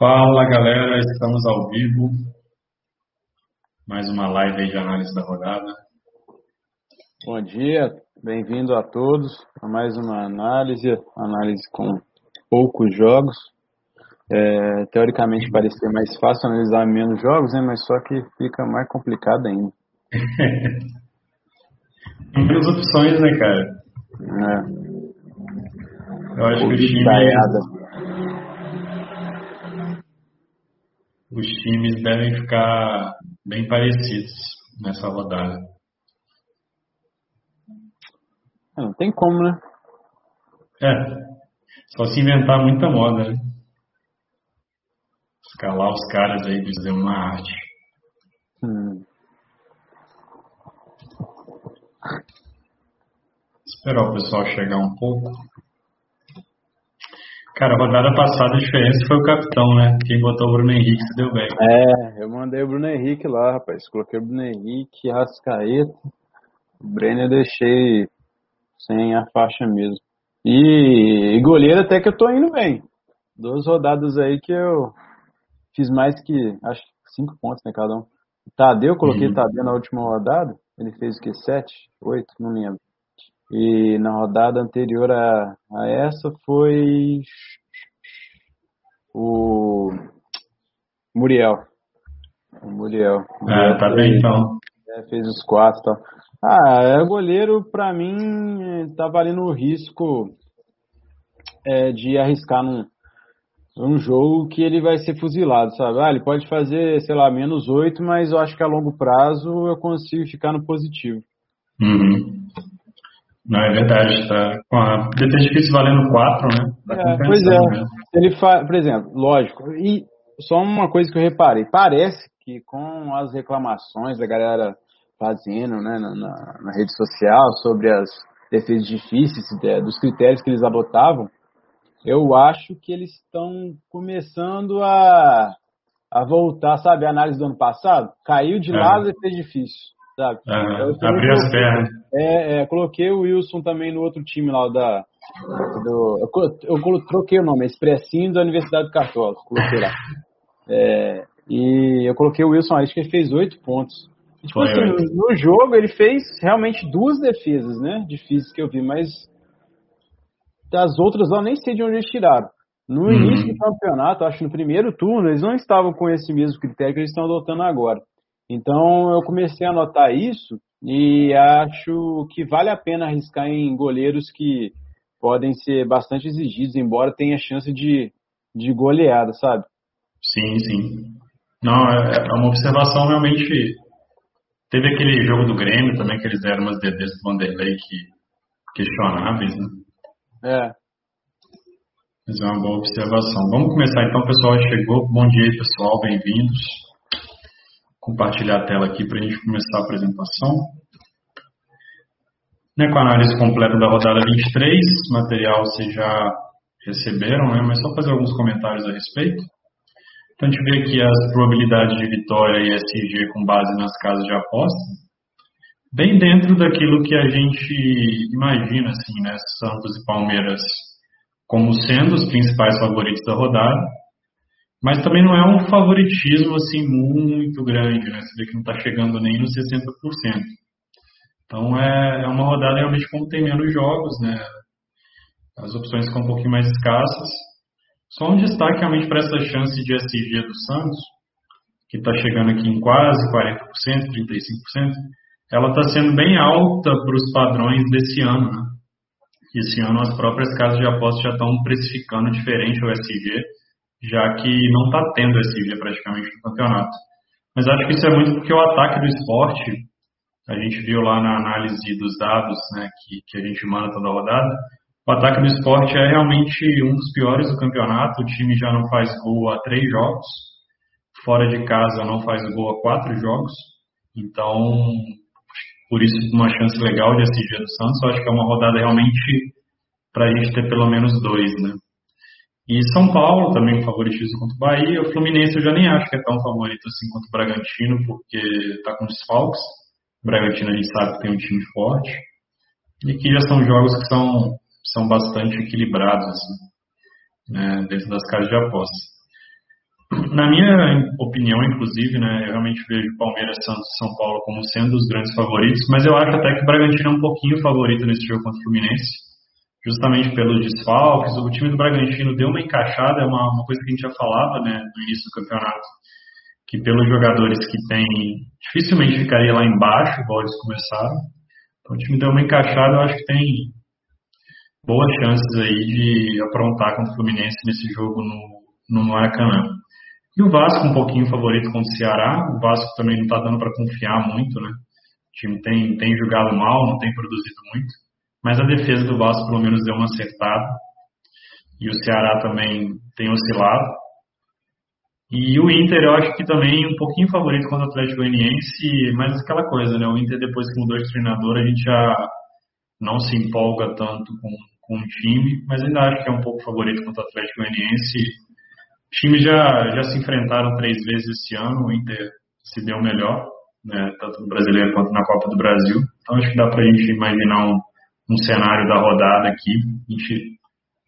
Fala galera, estamos ao vivo. Mais uma live aí de análise da rodada. Bom dia, bem-vindo a todos a mais uma análise, análise com poucos jogos. É, teoricamente parecia mais fácil analisar menos jogos, né? Mas só que fica mais complicado ainda. Tem menos opções, né, cara? É. Eu acho que os times, os times devem ficar bem parecidos nessa rodada. É, não tem como, né? É, só se inventar muita moda, né? Escalar os caras aí do fazer uma arte. Hum. Esperar o pessoal chegar um pouco. Cara, a rodada passada a diferença foi o capitão, né? Quem botou o Bruno Henrique se deu bem. É, eu mandei o Bruno Henrique lá, rapaz. Coloquei o Bruno Henrique, Rascaeta. O Brenner eu deixei sem a faixa mesmo. E, e goleiro até que eu tô indo bem. Duas rodadas aí que eu fiz mais que, acho que cinco pontos, né, cada um. Tadeu, coloquei Uhum. Tadeu na última rodada. Ele fez o que? Sete? Oito? Não lembro. E na rodada anterior a, a essa foi o Muriel. O Muriel. O É, Muriel tá bem então. é, fez os quatro e tal. Ah, é, goleiro, pra mim, tá valendo o risco é, de arriscar num, num jogo que ele vai ser fuzilado, sabe? Ah, ele pode fazer, sei lá, menos oito, mas eu acho que a longo prazo eu consigo ficar no positivo. Uhum. Não, é verdade, tá. Com a difícil valendo 4, né? Tá É, pois é. né? Ele faz, por exemplo, lógico, e só uma coisa que eu reparei, parece que com as reclamações da galera fazendo né, na, na- na rede social sobre as defesas difíceis, dos critérios que eles adotavam, eu acho que eles estão começando a, a voltar, sabe, a análise do ano passado? Caiu de É. lado e fez difícil, sabe? Abriu as pernas. É, é, coloquei o Wilson também no outro time lá da. Do, eu, eu troquei o nome, é Expressinho da Universidade Católica, coloquei lá. É, e eu coloquei o Wilson Aris, que ele fez oito pontos. E, tipo Foi assim, no, no jogo ele fez realmente duas defesas, né? Difíceis que eu vi, mas das outras lá eu nem sei de onde eles tiraram. No Uhum. início do campeonato, acho que no primeiro turno, eles não estavam com esse mesmo critério que eles estão adotando agora. Então eu comecei a notar isso e acho que vale a pena arriscar em goleiros que podem ser bastante exigidos, embora tenha chance de, de goleada, sabe? Sim, sim. Não, é, é uma observação realmente. Teve aquele jogo do Grêmio também, que eles deram umas DDs do Vanderlei que, questionáveis, né? É. Mas é uma boa observação. Vamos começar então, pessoal. Chegou. Bom dia aí, pessoal. Bem-vindos. Compartilhar a tela aqui para a gente começar a apresentação. Né, com a análise completa da rodada 23, material vocês já receberam, né? Mas só fazer alguns comentários a respeito. Então a gente vê aqui as probabilidades de vitória e SG com base nas casas de aposta. Bem dentro daquilo que a gente imagina, assim, né? Santos e Palmeiras como sendo os principais favoritos da rodada, mas também não é um favoritismo assim muito grande, né? Você vê que não está chegando nem nos 60%. Então é, é uma rodada realmente como tem menos jogos, né? As opções ficam um pouquinho mais escassas. Só um destaque realmente para essa chance de SG do Santos, que está chegando aqui em quase 40%, 35%. Ela está sendo bem alta para os padrões desse ano, né? Esse ano as próprias casas de apostas já estão precificando diferente o SG, já que não está tendo SG praticamente no campeonato. Mas acho que isso é muito porque o ataque do esporte, a gente viu lá na análise dos dados né, que, que a gente manda toda rodada, o ataque do esporte é realmente um dos piores do campeonato. O time já não faz gol há três jogos, fora de casa não faz gol há quatro jogos. Então, por isso, uma chance legal de SG do Santos. Eu acho que é uma rodada realmente para a gente ter pelo menos dois, né? E São Paulo também favoritismo contra o Bahia. O Fluminense eu já nem acho que é tão favorito assim quanto o Bragantino, porque está com desfalques. O Bragantino a gente sabe que tem um time forte. E aqui já são jogos que são, são bastante equilibrados, assim, né, dentro das casas de apostas. Na minha opinião, inclusive, né, eu realmente vejo Palmeiras, Santos e São Paulo como sendo os grandes favoritos, mas eu acho até que o Bragantino é um pouquinho favorito nesse jogo contra o Fluminense, justamente pelos desfalques. O time do Bragantino deu uma encaixada, é uma, uma coisa que a gente já falava né, no início do campeonato, que pelos jogadores que tem, dificilmente ficaria lá embaixo, igual eles começaram. Então o time deu uma encaixada, eu acho que tem boas chances aí de aprontar contra o Fluminense nesse jogo no, no Maracanã. E o Vasco um pouquinho favorito contra o Ceará. O Vasco também não está dando para confiar muito, né? O time tem, tem jogado mal, não tem produzido muito. Mas a defesa do Vasco pelo menos deu uma acertada. E o Ceará também tem oscilado. E o Inter, eu acho que também um pouquinho favorito contra o Atlético Goianiense, mas aquela coisa, né? O Inter, depois que mudou de treinador, a gente já não se empolga tanto com, com o time, mas ainda acho que é um pouco favorito contra o Atlético Goianiense. Os times já, já se enfrentaram três vezes esse ano, o Inter se deu melhor, né? Tanto no Brasileiro quanto na Copa do Brasil. Então acho que dá para a gente imaginar um, um cenário da rodada aqui. A gente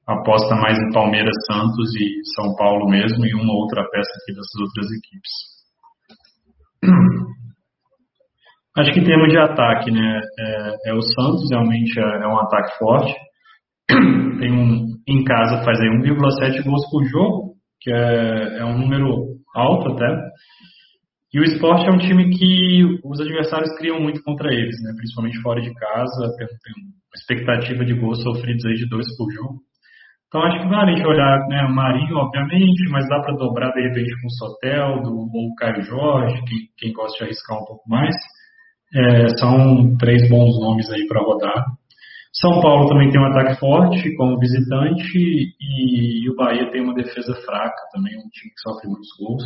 aposta mais em Palmeiras, Santos e São Paulo mesmo e uma outra peça aqui dessas outras equipes. Acho que em termos de ataque, né, é, é o Santos realmente é, é, um ataque forte. Tem um em casa faz aí 1,7 gols por jogo, que é, é um número alto até. E o esporte é um time que os adversários criam muito contra eles, né? principalmente fora de casa, tem, uma expectativa de gols sofridos aí de dois por jogo. Então acho que vale a gente olhar né, o Marinho, obviamente, mas dá para dobrar de repente com o Soteldo ou o Caio Jorge, que, quem gosta de arriscar um pouco mais. É, são três bons nomes aí para rodar. São Paulo também tem um ataque forte como visitante e, e, o Bahia tem uma defesa fraca também, um time que sofre muitos gols.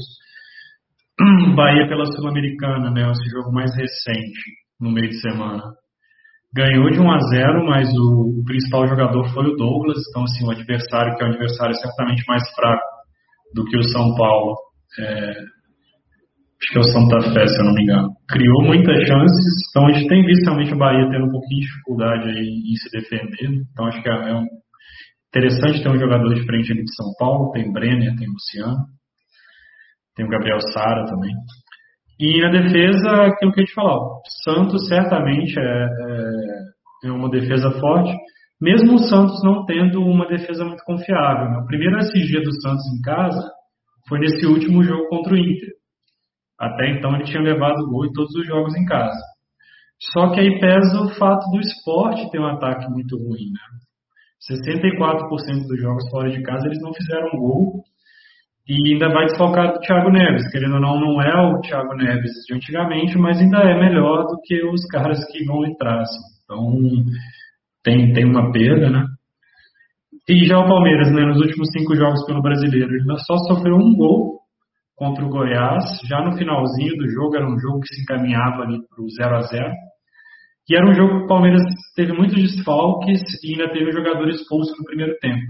Bahia pela Sul-Americana, né, esse jogo mais recente, no meio de semana. Ganhou de 1 a 0, mas o, principal jogador foi o Douglas, então assim, o adversário, que é um adversário certamente mais fraco do que o São Paulo, é, acho que é o Santa Fé, se eu não me engano, criou muitas chances, então a gente tem visto realmente o Bahia tendo um pouquinho de dificuldade aí em se defender, então acho que é, é um, interessante ter um jogador diferente ali de São Paulo, tem Brenner, tem Luciano, tem o Gabriel Sara também. E na defesa, aquilo que a gente falou, Santos certamente é, é, uma defesa forte, mesmo o Santos não tendo uma defesa muito confiável. Né? O primeiro SG do Santos em casa foi nesse último jogo contra o Inter. Até então ele tinha levado gol em todos os jogos em casa. Só que aí pesa o fato do esporte ter um ataque muito ruim. Né? 64% dos jogos fora de casa eles não fizeram gol e ainda vai desfalcar do Thiago Neves. Querendo ou não, não é o Thiago Neves de antigamente, mas ainda é melhor do que os caras que vão entrar. Assim. Então, tem, tem uma perda, né? E já o Palmeiras, né, nos últimos cinco jogos pelo brasileiro, ele só sofreu um gol contra o Goiás, já no finalzinho do jogo, era um jogo que se encaminhava ali para o 0 a 0 E era um jogo que o Palmeiras teve muitos desfalques e ainda teve um jogador expulso no primeiro tempo.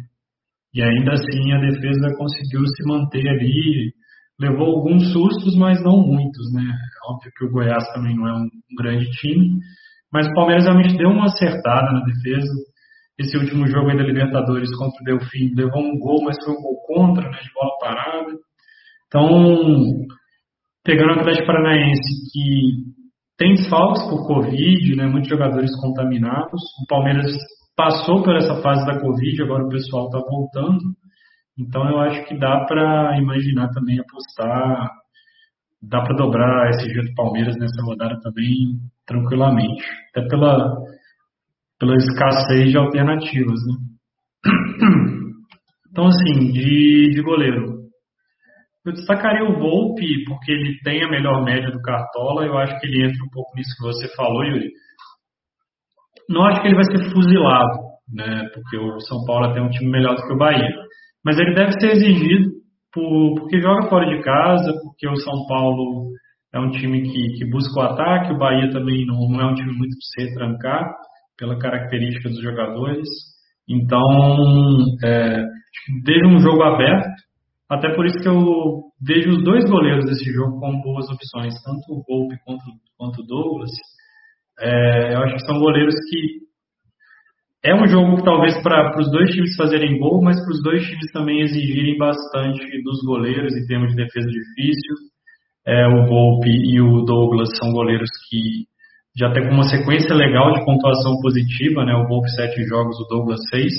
E ainda assim a defesa conseguiu se manter ali, levou alguns sustos, mas não muitos, né? Óbvio que o Goiás também não é um, grande time, mas o Palmeiras realmente deu uma acertada na defesa. Esse último jogo aí da Libertadores contra o Delfim levou um gol, mas foi um gol contra, né, de bola parada. Então, pegando o Atlético Paranaense, que tem desfalques por Covid, né, muitos jogadores contaminados, o Palmeiras passou por essa fase da Covid, agora o pessoal está voltando. Então eu acho que dá para imaginar também apostar, dá para dobrar esse jeito do Palmeiras nessa rodada também tranquilamente, até pela, pela escassez de alternativas. Né? Então, assim, de, de goleiro, eu destacaria o Volpe, porque ele tem a melhor média do Cartola. Eu acho que ele entra um pouco nisso que você falou, Yuri. Não acho que ele vai ser fuzilado, né? Porque o São Paulo tem um time melhor do que o Bahia. Mas ele deve ser exigido por, porque joga fora de casa, porque o São Paulo é um time que, que busca o ataque, o Bahia também não, não é um time muito de se trancar, pela característica dos jogadores. Então, é, vejo um jogo aberto, até por isso que eu vejo os dois goleiros desse jogo como boas opções, tanto o Volpe quanto, quanto o Douglas. É, eu acho que são goleiros que é um jogo que talvez para os dois times fazerem gol, mas para os dois times também exigirem bastante dos goleiros em termos de defesa difícil. É, o Volpe e o Douglas são goleiros que já tem uma sequência legal de pontuação positiva, né? O Volpe sete jogos, o Douglas seis.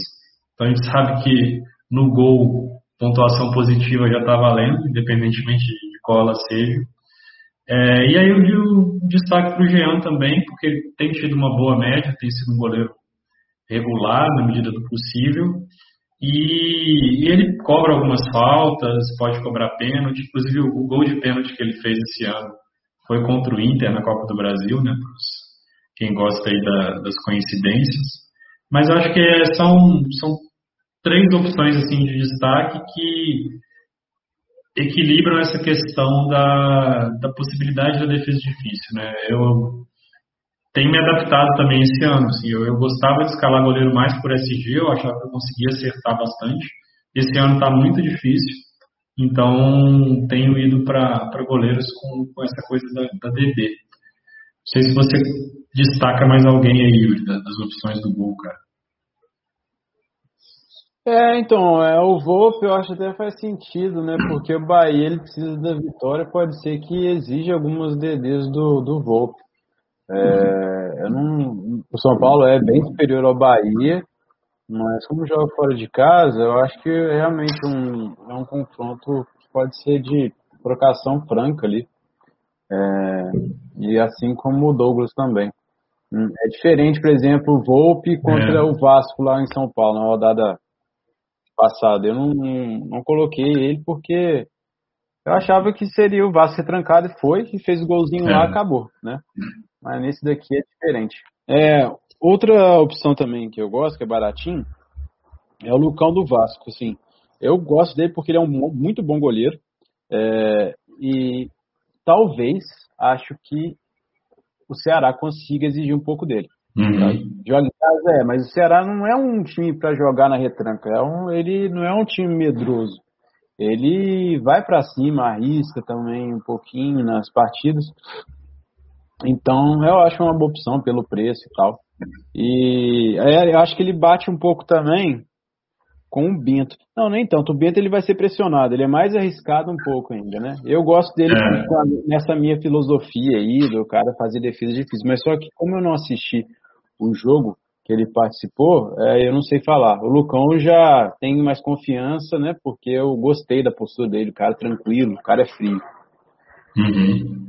Então a gente sabe que no gol pontuação positiva já está valendo, independentemente de qual ela seja. É, e aí eu destaque para o Jean também, porque ele tem tido uma boa média, tem sido um goleiro regular na medida do possível. E, e ele cobra algumas faltas, pode cobrar pênalti, inclusive o, o, gol de pênalti que ele fez esse ano foi contra o Inter na Copa do Brasil, né? Quem gosta aí da, das coincidências. Mas acho que é, são, são três opções assim de destaque que equilibram essa questão da, da possibilidade da defesa difícil, né? Eu tenho me adaptado também esse ano, assim, eu, eu gostava de escalar goleiro mais por SG, eu achava que eu conseguia acertar bastante. Esse ano está muito difícil, então tenho ido para goleiros com, com essa coisa da, da DD. Não sei se você destaca mais alguém aí, das opções do gol, cara. É, então, é, o Volpe eu acho até faz sentido, né? Porque o Bahia ele precisa da vitória, pode ser que exija algumas DDs do, do Volpe. É, não, o São Paulo é bem superior ao Bahia, mas como joga fora de casa, eu acho que realmente um, é um confronto que pode ser de trocação franca ali. É, e assim como o Douglas também. Hum, é diferente, por exemplo, o Volpe contra é. o Vasco lá em São Paulo, na rodada passado. Eu não, não coloquei ele porque eu achava que seria o Vasco retrancado e foi, que fez o golzinho é. lá acabou, né? Mas nesse daqui é diferente. É, outra opção também que eu gosto, que é baratinho, é o Lucão do Vasco, assim. Eu gosto dele porque ele é um muito bom goleiro. É, e talvez acho que o Ceará consiga exigir um pouco dele. Uhum. Joga em casa é, mas o Ceará não é um time para jogar na retranca. É um, ele não é um time medroso. Ele vai para cima, arrisca também um pouquinho nas partidas. Então eu acho uma boa opção pelo preço e tal. E é, eu acho que ele bate um pouco também com o Bento. Não, nem tanto. O Bento ele vai ser pressionado, ele é mais arriscado um pouco ainda, né? Eu gosto dele é. nessa minha filosofia aí, do cara fazer defesa difícil. Mas só que como eu não assisti o jogo que ele participou, é, eu não sei falar. O Lucão já tem mais confiança, né? Porque eu gostei da postura dele, o cara tranquilo, o cara é frio. Uhum.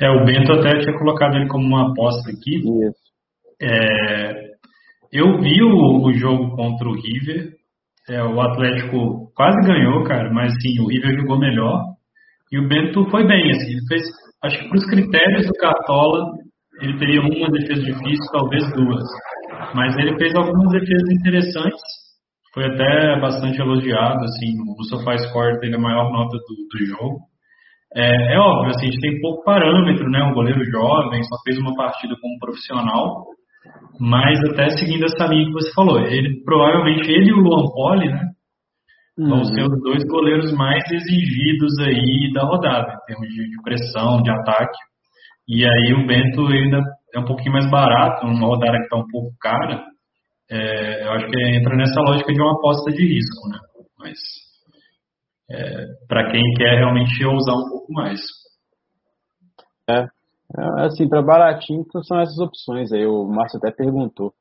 É, o Bento até tinha colocado ele como uma aposta aqui. Isso. É, eu vi o, o, jogo contra o River. É, o Atlético quase ganhou, cara, mas sim, o River jogou melhor. E o Bento foi bem, assim, ele fez, acho que para os critérios do Cartola, ele teria uma defesa difícil, talvez duas. Mas ele fez algumas defesas interessantes, foi até bastante elogiado, assim, no SofaScore teve a maior nota do, do jogo. É, é, óbvio, assim, a gente tem pouco parâmetro, né, um goleiro jovem, só fez uma partida como profissional, mas até seguindo essa linha que você falou, ele provavelmente ele e o Luan Poli, né, vão uhum. ser os dois goleiros mais exigidos aí da rodada, em termos de pressão, de ataque. E aí o Bento ainda é um pouquinho mais barato, numa rodada que está um pouco cara. É, eu acho que entra nessa lógica de uma aposta de risco, né? Mas é, para quem quer realmente ousar um pouco mais. É, é assim, para baratinho então são essas opções aí. O Márcio até perguntou.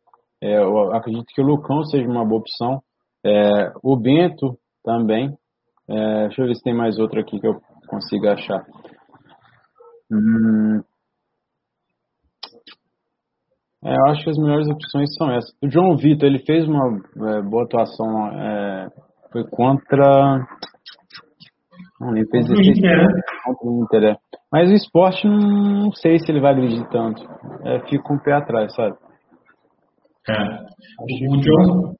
É, eu acredito que o Lucão seja uma boa opção. É, o Bento também. É, deixa eu ver se tem mais outro aqui que eu consiga achar. Hum, é, eu acho que as melhores opções são essas. O João Vitor, ele fez uma é, boa atuação, é, foi contra. Não, ele fez né? contra o Inter, é. Mas o esporte, não, sei se ele vai agredir tanto. É, fica com um pé atrás, sabe? É. O João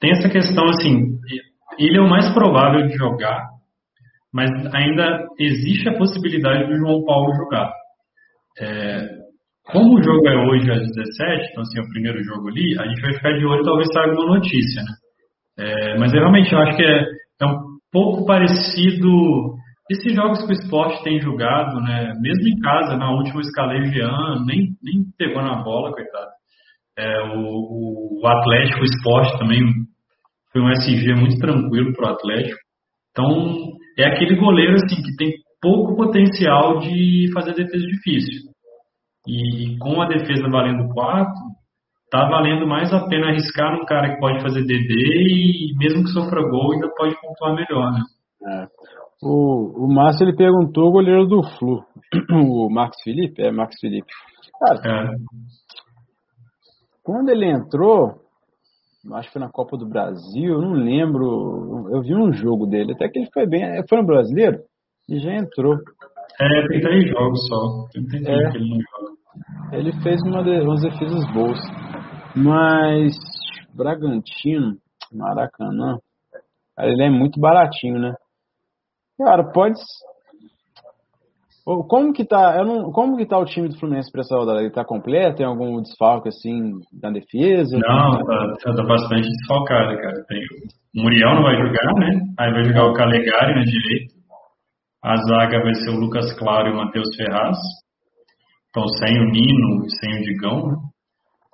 tem essa questão assim, ele é o mais provável de jogar, mas ainda existe a possibilidade do João Paulo jogar. É, como o jogo é hoje às 17, então assim, é o primeiro jogo ali, a gente vai ficar de olho talvez saia alguma notícia, né? É, mas eu realmente eu acho que é, é um pouco parecido esses jogos que o esporte tem jogado, né? Mesmo em casa, na última escalei Jean, nem, nem pegou na bola, coitado. É, o, o Atlético Esporte também foi um SG muito tranquilo para o Atlético. Então, é aquele goleiro assim que tem pouco potencial de fazer defesa difícil. E com a defesa valendo 4, tá valendo mais a pena arriscar num cara que pode fazer DD e mesmo que sofra gol ainda pode pontuar melhor, né? É. O, o Márcio ele perguntou o goleiro do Flu, o Marcos Felipe, é Marcos Felipe. Cara, é. quando ele entrou, acho que foi na Copa do Brasil, não lembro, eu vi um jogo dele, até que ele foi bem, foi no brasileiro e já entrou. É, tem três jogos só, tem, tem é. que ele não joga. Ele fez uma de, umas defesas boas. Mas Bragantino, Maracanã, ele é muito baratinho, né? Cara, pode. Como que tá? Eu não, como que tá o time do Fluminense para essa rodada? Ele tá completo? Tem algum desfalque assim na defesa? Não, tá, tá bastante desfalcado, cara. Tem, o Muriel não vai jogar, né? Aí vai jogar o Calegari na direita. A zaga vai ser o Lucas Claro e o Matheus Ferraz. Então sem o Nino, sem o Digão, né?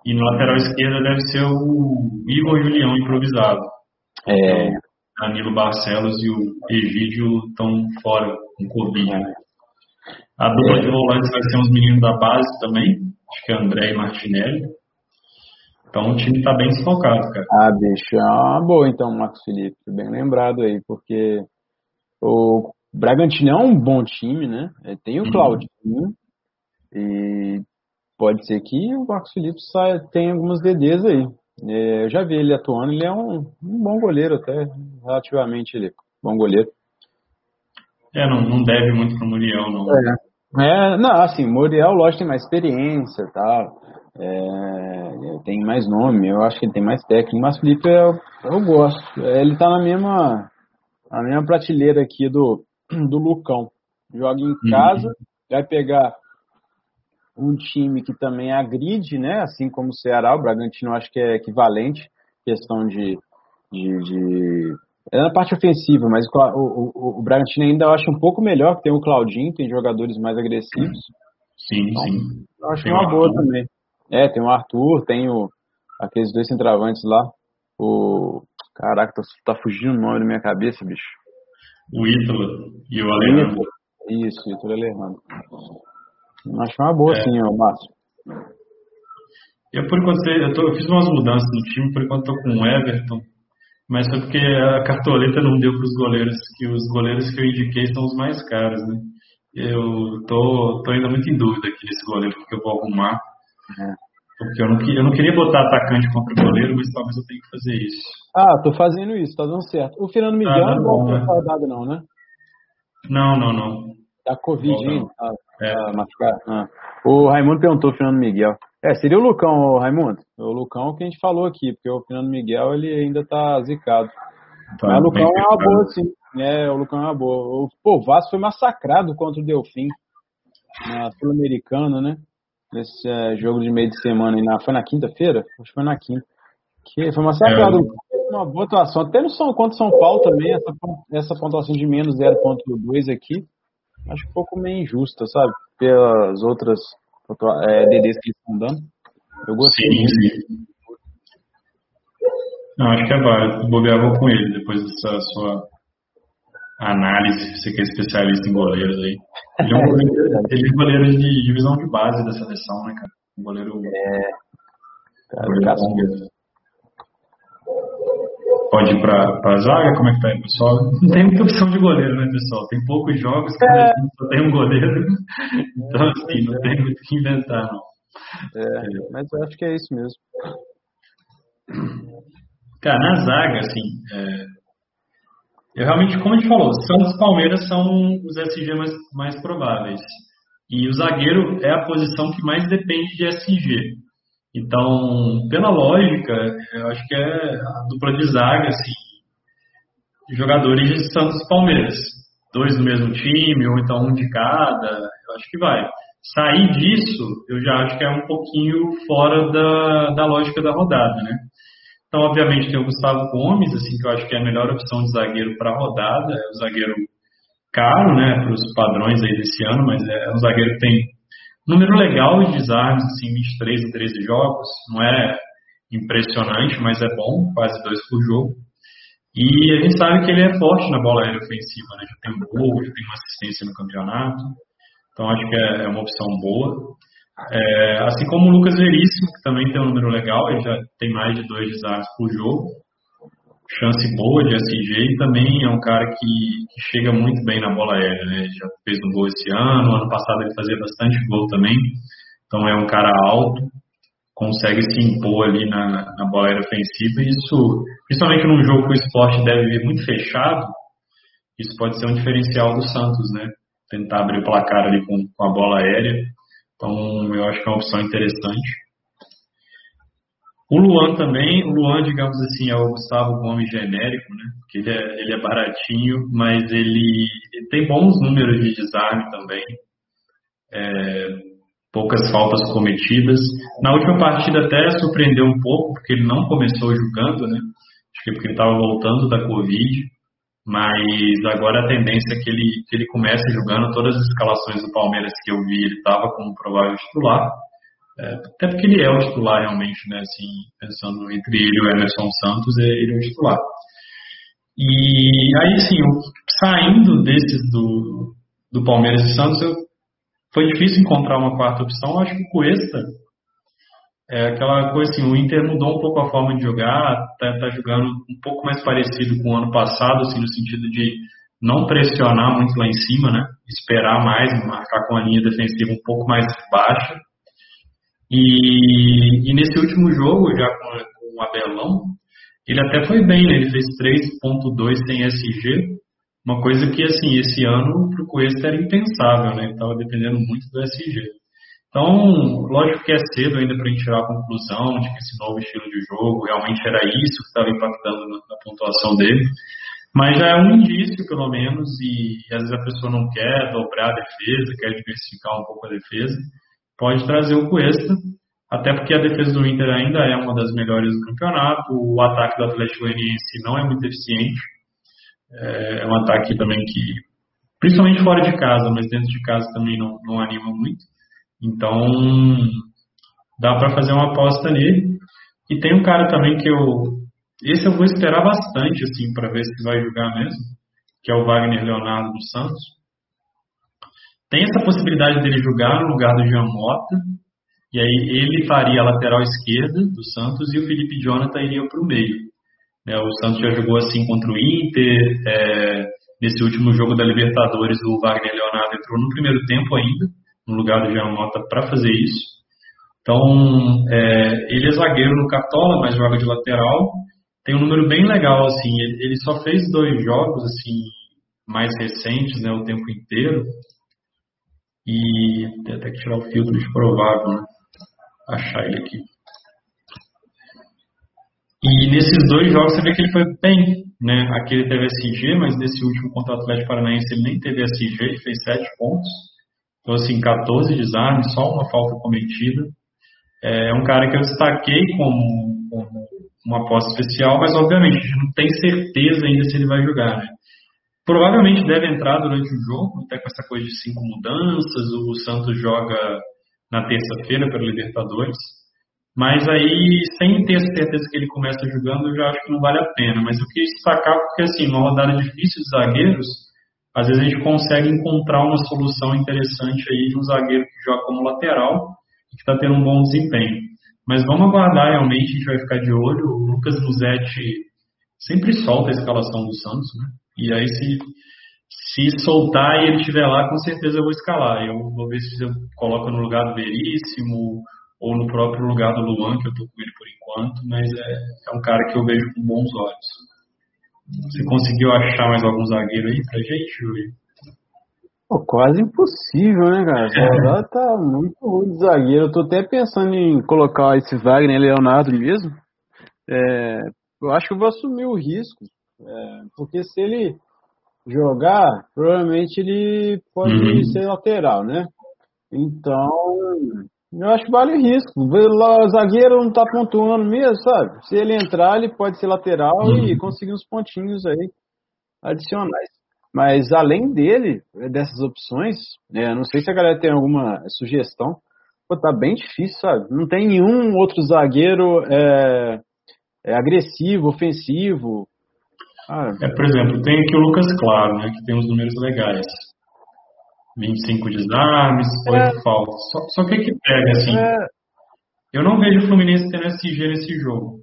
E no lateral esquerdo deve ser o Igor Julião improvisado. É. Então, Danilo Barcelos e o Egídio estão fora com Covid. Né? A dupla é. de volantes vai ser uns meninos da base também. Acho que é André e Martinelli. Então o time está bem desfocado, cara. Ah, bicho, é uma boa então, Marcos Felipe. Bem lembrado aí, porque o Bragantino é um bom time, né? Tem o uhum. Claudinho uhum. E pode ser que o Marcos Felipe saia, tenha algumas DDs aí. É, eu já vi ele atuando, ele é um, um, bom goleiro até, relativamente ele bom goleiro. É, não, não deve muito pro Muriel, não. É. é, não, assim, Muriel, lógico, tem mais experiência e tal, é, tem mais nome, eu acho que ele tem mais técnica, mas Felipe eu, eu gosto, ele tá na mesma, na mesma prateleira aqui do, do Lucão. Joga em casa, uhum. vai pegar um time que também agride, né? Assim como o Ceará, o Bragantino acho que é equivalente, questão de, de, de... é na parte ofensiva, mas o, o, o, Bragantino ainda eu acho um pouco melhor, tem o Claudinho, tem jogadores mais agressivos. Sim, então, sim. Eu acho tem uma boa Arthur. também. É, tem o Arthur, tem o, aqueles dois centravantes lá, o caraca, tá, tá fugindo o nome da minha cabeça, bicho. O Ítalo e o Alejandro. Isso, Ítalo e Alejandro. Acho uma boa, é. sim, ó, Márcio. Eu, por enquanto, eu, tô, eu, fiz umas mudanças no time, por enquanto estou com o Everton, mas foi porque a cartoleta não deu para os goleiros, que os goleiros que eu indiquei são os mais caros, né? Eu tô, tô ainda muito em dúvida aqui nesse goleiro, porque eu vou arrumar. É. Porque eu não, eu não queria botar atacante contra o goleiro, mas talvez eu tenha que fazer isso. Ah, tô fazendo isso, tá dando certo. O Fernando Miguel ah, não bom, né? não, né? Não, não, não. Tá Covid, hein? Ah, é. Ah, o Raimundo perguntou o Fernando Miguel. É, seria o Lucão, o Raimundo. O Lucão que a gente falou aqui, porque o Fernando Miguel ele ainda tá zicado. Tá, Mas o Lucão é uma boa, sim. É, o Lucão é uma boa. O, pô, o Vasco foi massacrado contra o Delfim na Sul-Americana, né? Nesse é, jogo de meio de semana. Na, foi na quinta-feira? Acho que foi na quinta. Que foi massacrado. É. Uma boa atuação. Até no São, contra São Paulo também, essa, essa pontuação de menos 0.2 aqui acho um pouco meio injusta, sabe? Pelas outras é, DDs que eles estão dando. Eu gostei sim, sim. Não, acho que é válido. Bobear vou com ele depois dessa sua análise. Você que é especialista em goleiros aí. Ele é um goleiro, ele é goleiro de divisão de base da seleção, né, cara? Um goleiro. É. Cara, goleiro pode ir para a zaga? Como é que tá aí, pessoal? Não tem muita opção de goleiro, né, pessoal? Tem poucos jogos, cada é. só tem um goleiro. Então, assim, não tem muito o que inventar, não. É, mas eu acho que é isso mesmo. Cara, na zaga, assim, é, eu realmente, como a gente falou, Santos e Palmeiras são os SG mais, mais prováveis. E o zagueiro é a posição que mais depende de SG. Então, pela lógica, eu acho que é a dupla de zaga, assim, jogadores de Santos e Palmeiras. Dois do mesmo time, ou então um de cada, eu acho que vai. Sair disso, eu já acho que é um pouquinho fora da, da lógica da rodada, né? Então, obviamente, tem o Gustavo Gomes, assim, que eu acho que é a melhor opção de zagueiro para a rodada. É um zagueiro caro, né, para os padrões aí desse ano, mas é um zagueiro que tem Número legal de desarmes, assim, 23 em 13 jogos, não é impressionante, mas é bom, quase dois por jogo. E a gente sabe que ele é forte na bola aérea ofensiva, né? Já tem um gol, já tem uma assistência no campeonato. Então acho que é, é uma opção boa. É, assim como o Lucas Veríssimo, que também tem um número legal, ele já tem mais de dois desarmes por jogo. Chance boa de SG e também é um cara que, que chega muito bem na bola aérea, né? Já fez um gol esse ano, ano passado ele fazia bastante gol também. Então é um cara alto, consegue se impor ali na, na bola aérea ofensiva. E isso, principalmente num jogo que o esporte deve vir muito fechado, isso pode ser um diferencial do Santos, né? Tentar abrir o placar ali com, com a bola aérea. Então, eu acho que é uma opção interessante. O Luan também, o Luan, digamos assim, é o Gustavo Gomes genérico, né? Porque ele é, ele é baratinho, mas ele, ele tem bons números de desarme também. É, poucas faltas cometidas. Na última partida até surpreendeu um pouco, porque ele não começou jogando, né? Acho que porque ele estava voltando da Covid, mas agora a tendência é que ele, que ele comece jogando todas as escalações do Palmeiras que eu vi, ele estava como provável titular. É, até porque ele é o titular realmente, né? Assim, pensando entre ele e o Emerson Santos, é, ele é o titular. E aí sim, saindo desses do, do Palmeiras e Santos, eu foi difícil encontrar uma quarta opção. Acho que o Cuesta é aquela coisa assim, o Inter mudou um pouco a forma de jogar, tá, tá jogando um pouco mais parecido com o ano passado, assim, no sentido de não pressionar muito lá em cima, né? Esperar mais, marcar com a linha defensiva um pouco mais baixa. E, e nesse último jogo, já com, com o Abelão, ele até foi bem, né? Ele fez 3.2 sem SG, uma coisa que, assim, esse ano para o Cuesta era impensável, né? Estava dependendo muito do SG. Então, lógico que é cedo ainda para a gente tirar a conclusão de que esse novo estilo de jogo realmente era isso que estava impactando na, na, pontuação dele. Mas já é um indício, pelo menos, e, às vezes a pessoa não quer dobrar a defesa, quer diversificar um pouco a defesa, pode trazer o Cuesta, até porque a defesa do Inter ainda é uma das melhores do campeonato, o ataque do Atlético Goianiense não é muito eficiente, é, é um ataque também que, principalmente fora de casa, mas dentro de casa também não, não anima muito. Então, dá para fazer uma aposta nele. E tem um cara também que eu. Esse eu vou esperar bastante, assim, para ver se vai jogar mesmo, que é o Wagner Leonardo dos Santos. Tem essa possibilidade dele jogar no lugar do Jean Mota, e aí ele faria a lateral esquerda do Santos e o Felipe Jonathan iria para o meio. É, o Santos já jogou assim contra o Inter. É, nesse último jogo da Libertadores, o Wagner Leonardo entrou no primeiro tempo ainda, no lugar do Jean Mota, para fazer isso. Então, é, ele é zagueiro no Cartola, mas joga de lateral. Tem um número bem legal, assim. Ele, ele só fez dois jogos, assim, mais recentes, né, o tempo inteiro. E tem até que tirar o filtro de provável, né? Achar ele aqui. E nesses dois jogos você vê que ele foi bem, né? Aqui ele teve SG, mas nesse último contra o Atlético Paranaense ele nem teve SG, ele fez 7 pontos. Então, assim, 14 desarmes, só uma falta cometida. É um cara que eu destaquei como, como uma aposta especial, mas obviamente a gente não tem certeza ainda se ele vai jogar, né? Provavelmente deve entrar durante o jogo, até com essa coisa de cinco mudanças. O Santos joga na terça-feira pela Libertadores. Mas aí, sem ter certeza que ele começa jogando, eu já acho que não vale a pena. Mas eu queria destacar porque, assim, uma rodada difícil de zagueiros, às vezes a gente consegue encontrar uma solução interessante aí de um zagueiro que joga como lateral e que está tendo um bom desempenho. Mas vamos aguardar realmente, a gente vai ficar de olho. O Lucas Musetti sempre solta a escalação do Santos, né? E aí, se, se soltar e ele estiver lá, com certeza eu vou escalar. Eu vou ver se eu coloco no lugar do Veríssimo ou no próprio lugar do Luan, que eu tô com ele por enquanto, mas é, é um cara que eu vejo com bons olhos. Você conseguiu achar mais algum zagueiro aí pra gente, Júlio? Pô, quase impossível, né, cara? Essa rodada tá muito ruim de zagueiro. Eu tô até pensando em colocar esse Wagner Leonardo mesmo. É, eu acho que eu vou assumir o risco. É, porque se ele jogar, provavelmente ele pode uhum. ser lateral, né? Então, eu acho que vale o risco. O zagueiro não tá pontuando mesmo, sabe? Se ele entrar, ele pode ser lateral uhum. e conseguir uns pontinhos aí adicionais. Mas além dele, dessas opções, é, não sei se a galera tem alguma sugestão. Pô, tá bem difícil, sabe? Não tem nenhum outro zagueiro é, é agressivo, ofensivo. Ah, é, por exemplo, tem aqui o Lucas Claro, né, que tem uns números legais. 25 desarmes, 8 é, faltas. Só, só que que pega, assim. É, eu não vejo o Fluminense tendo SG nesse jogo.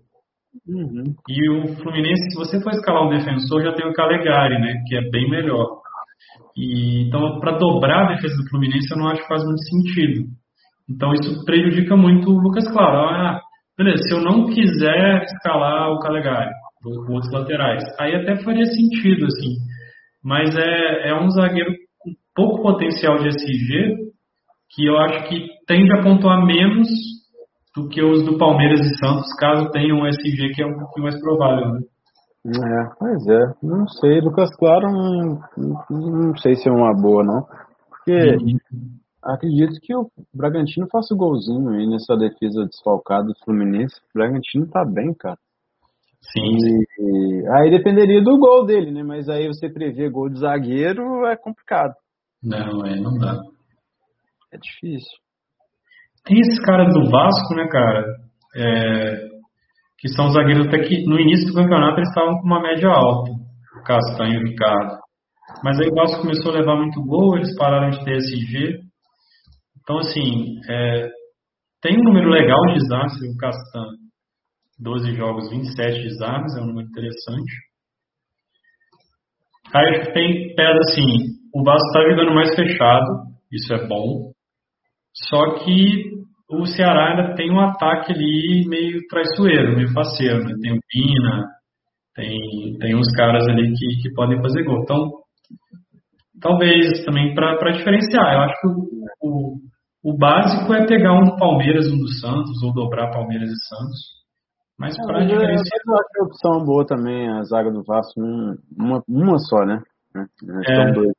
Uhum. E o Fluminense, se você for escalar um defensor, já tem o Calegari, né? Que é bem melhor. E, então, para dobrar a defesa do Fluminense, eu não acho que faz muito sentido. Então, isso prejudica muito o Lucas Claro. Ah, beleza, se eu não quiser escalar o Calegari, outros laterais, aí até faria sentido, assim. Mas é, é um zagueiro com pouco potencial de SG, que eu acho que tende a pontuar menos do que os do Palmeiras e Santos, caso tenha um SG que é um pouquinho mais provável, né? É, pois é, não sei, Lucas Claro não, não sei se é uma boa, não. Porque uhum. acredito que o Bragantino faça o golzinho aí nessa defesa desfalcada do Fluminense. O Bragantino tá bem, cara. Sim. E, aí dependeria do gol dele, né? Mas aí você prever gol de zagueiro é complicado. Não, é, não dá. É difícil. Tem esses caras do Vasco, né, cara? É, que são zagueiros até que no início do campeonato eles estavam com uma média alta. O Castanho e o Ricardo. Mas aí o Vasco começou a levar muito gol, eles pararam de ter SG. Então, assim, é, tem um número legal de exames, o Castanho. 12 jogos, 27 exames, é um número interessante. Aí tem pesa assim, o Vasco está jogando mais fechado, isso é bom. Só que o Ceará ainda tem um ataque ali meio traiçoeiro, meio faceiro, né? Tem o Pina, tem, tem uns caras ali que, que podem fazer gol. Então, talvez também para diferenciar. Eu acho que o, o, o, básico é pegar um do Palmeiras, um do Santos, ou dobrar Palmeiras e Santos. Mas é, para diferenciar. Eu acho que a opção boa também a zaga do Vasco, uma, uma só, né? É. Dois.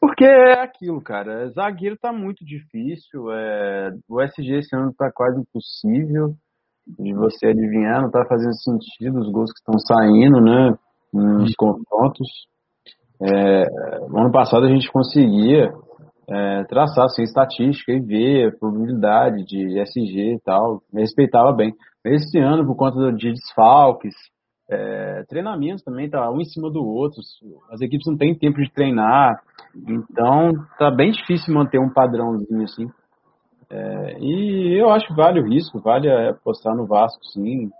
Porque é aquilo, cara. Zagueiro tá muito difícil. É... O SG esse ano tá quase impossível de você adivinhar, não tá fazendo sentido os gols que estão saindo, né? Nos confrontos. É... ano passado a gente conseguia é, traçar assim, estatística e ver a probabilidade de SG e tal. Respeitava bem. Esse ano, por conta de desfalques, é, treinamentos também tá um em cima do outro. As equipes não têm tempo de treinar, então tá bem difícil manter um padrãozinho assim. É, e eu acho que vale o risco, vale apostar no Vasco, sim.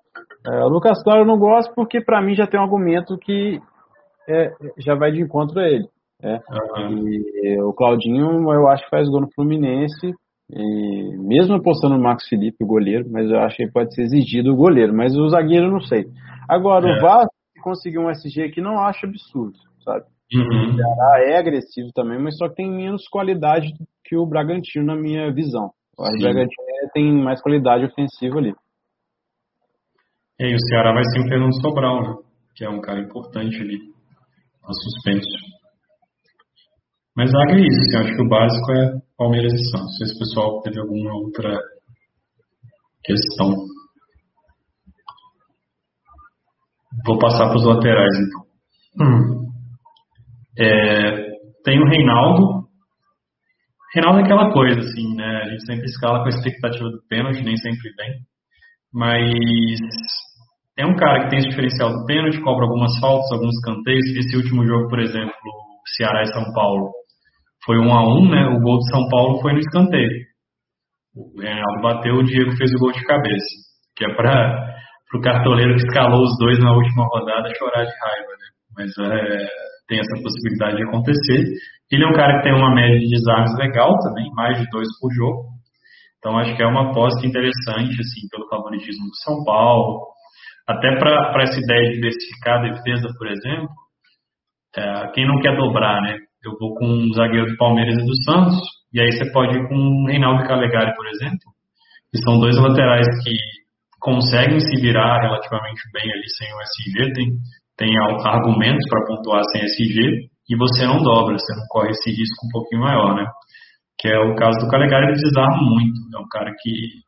É, o Lucas Claro eu não gosto porque para mim já tem um argumento que é, já vai de encontro a ele. Uhum. E o Claudinho eu acho que faz gol no Fluminense e mesmo apostando no Max Felipe, o goleiro, mas eu acho que pode ser exigido o goleiro, mas o zagueiro não sei. Agora, é. o Vasco conseguiu um SG que não acho absurdo, sabe? Uhum. O Ceará é agressivo também, mas só que tem menos qualidade que o Bragantino, na minha visão. O Bragantino é, tem mais qualidade ofensiva ali. E o Ceará vai ser o Fernando Sobral, né? Que é um cara importante ali, a suspenso. Mas zaga é isso, assim, eu acho que o básico é Palmeiras e Santos. Não sei se o pessoal teve alguma outra questão. Vou passar para os laterais, então. Hum. É, tem o Reinaldo. Reinaldo é aquela coisa, assim, né? A gente sempre escala com a expectativa do pênalti, nem sempre vem. Mas é um cara que tem esse diferencial do pênalti, cobra algumas faltas, alguns canteios. Esse último jogo, por exemplo, Ceará e São Paulo, foi um a um, né? O gol de São Paulo foi no escanteio. O Reinaldo bateu, o Diego fez o gol de cabeça. Que é para o cartoleiro que escalou os dois na última rodada chorar de raiva, né? Mas é, tem essa possibilidade de acontecer. Ele é um cara que tem uma média de desarmes legal também, mais de dois por jogo. Então acho que é uma aposta interessante, assim, pelo favoritismo do São Paulo. Até para essa ideia de diversificar a defesa, por exemplo, é, quem não quer dobrar, né? Eu vou com um zagueiro do Palmeiras e do Santos, e aí você pode ir com o Reinaldo Calegari, por exemplo, que são dois laterais que conseguem se virar relativamente bem ali sem o SG, tem, tem argumentos para pontuar sem SG, e você não dobra, você não corre esse risco um pouquinho maior, né? Que é o caso do Calegari, ele desarma muito, é um cara que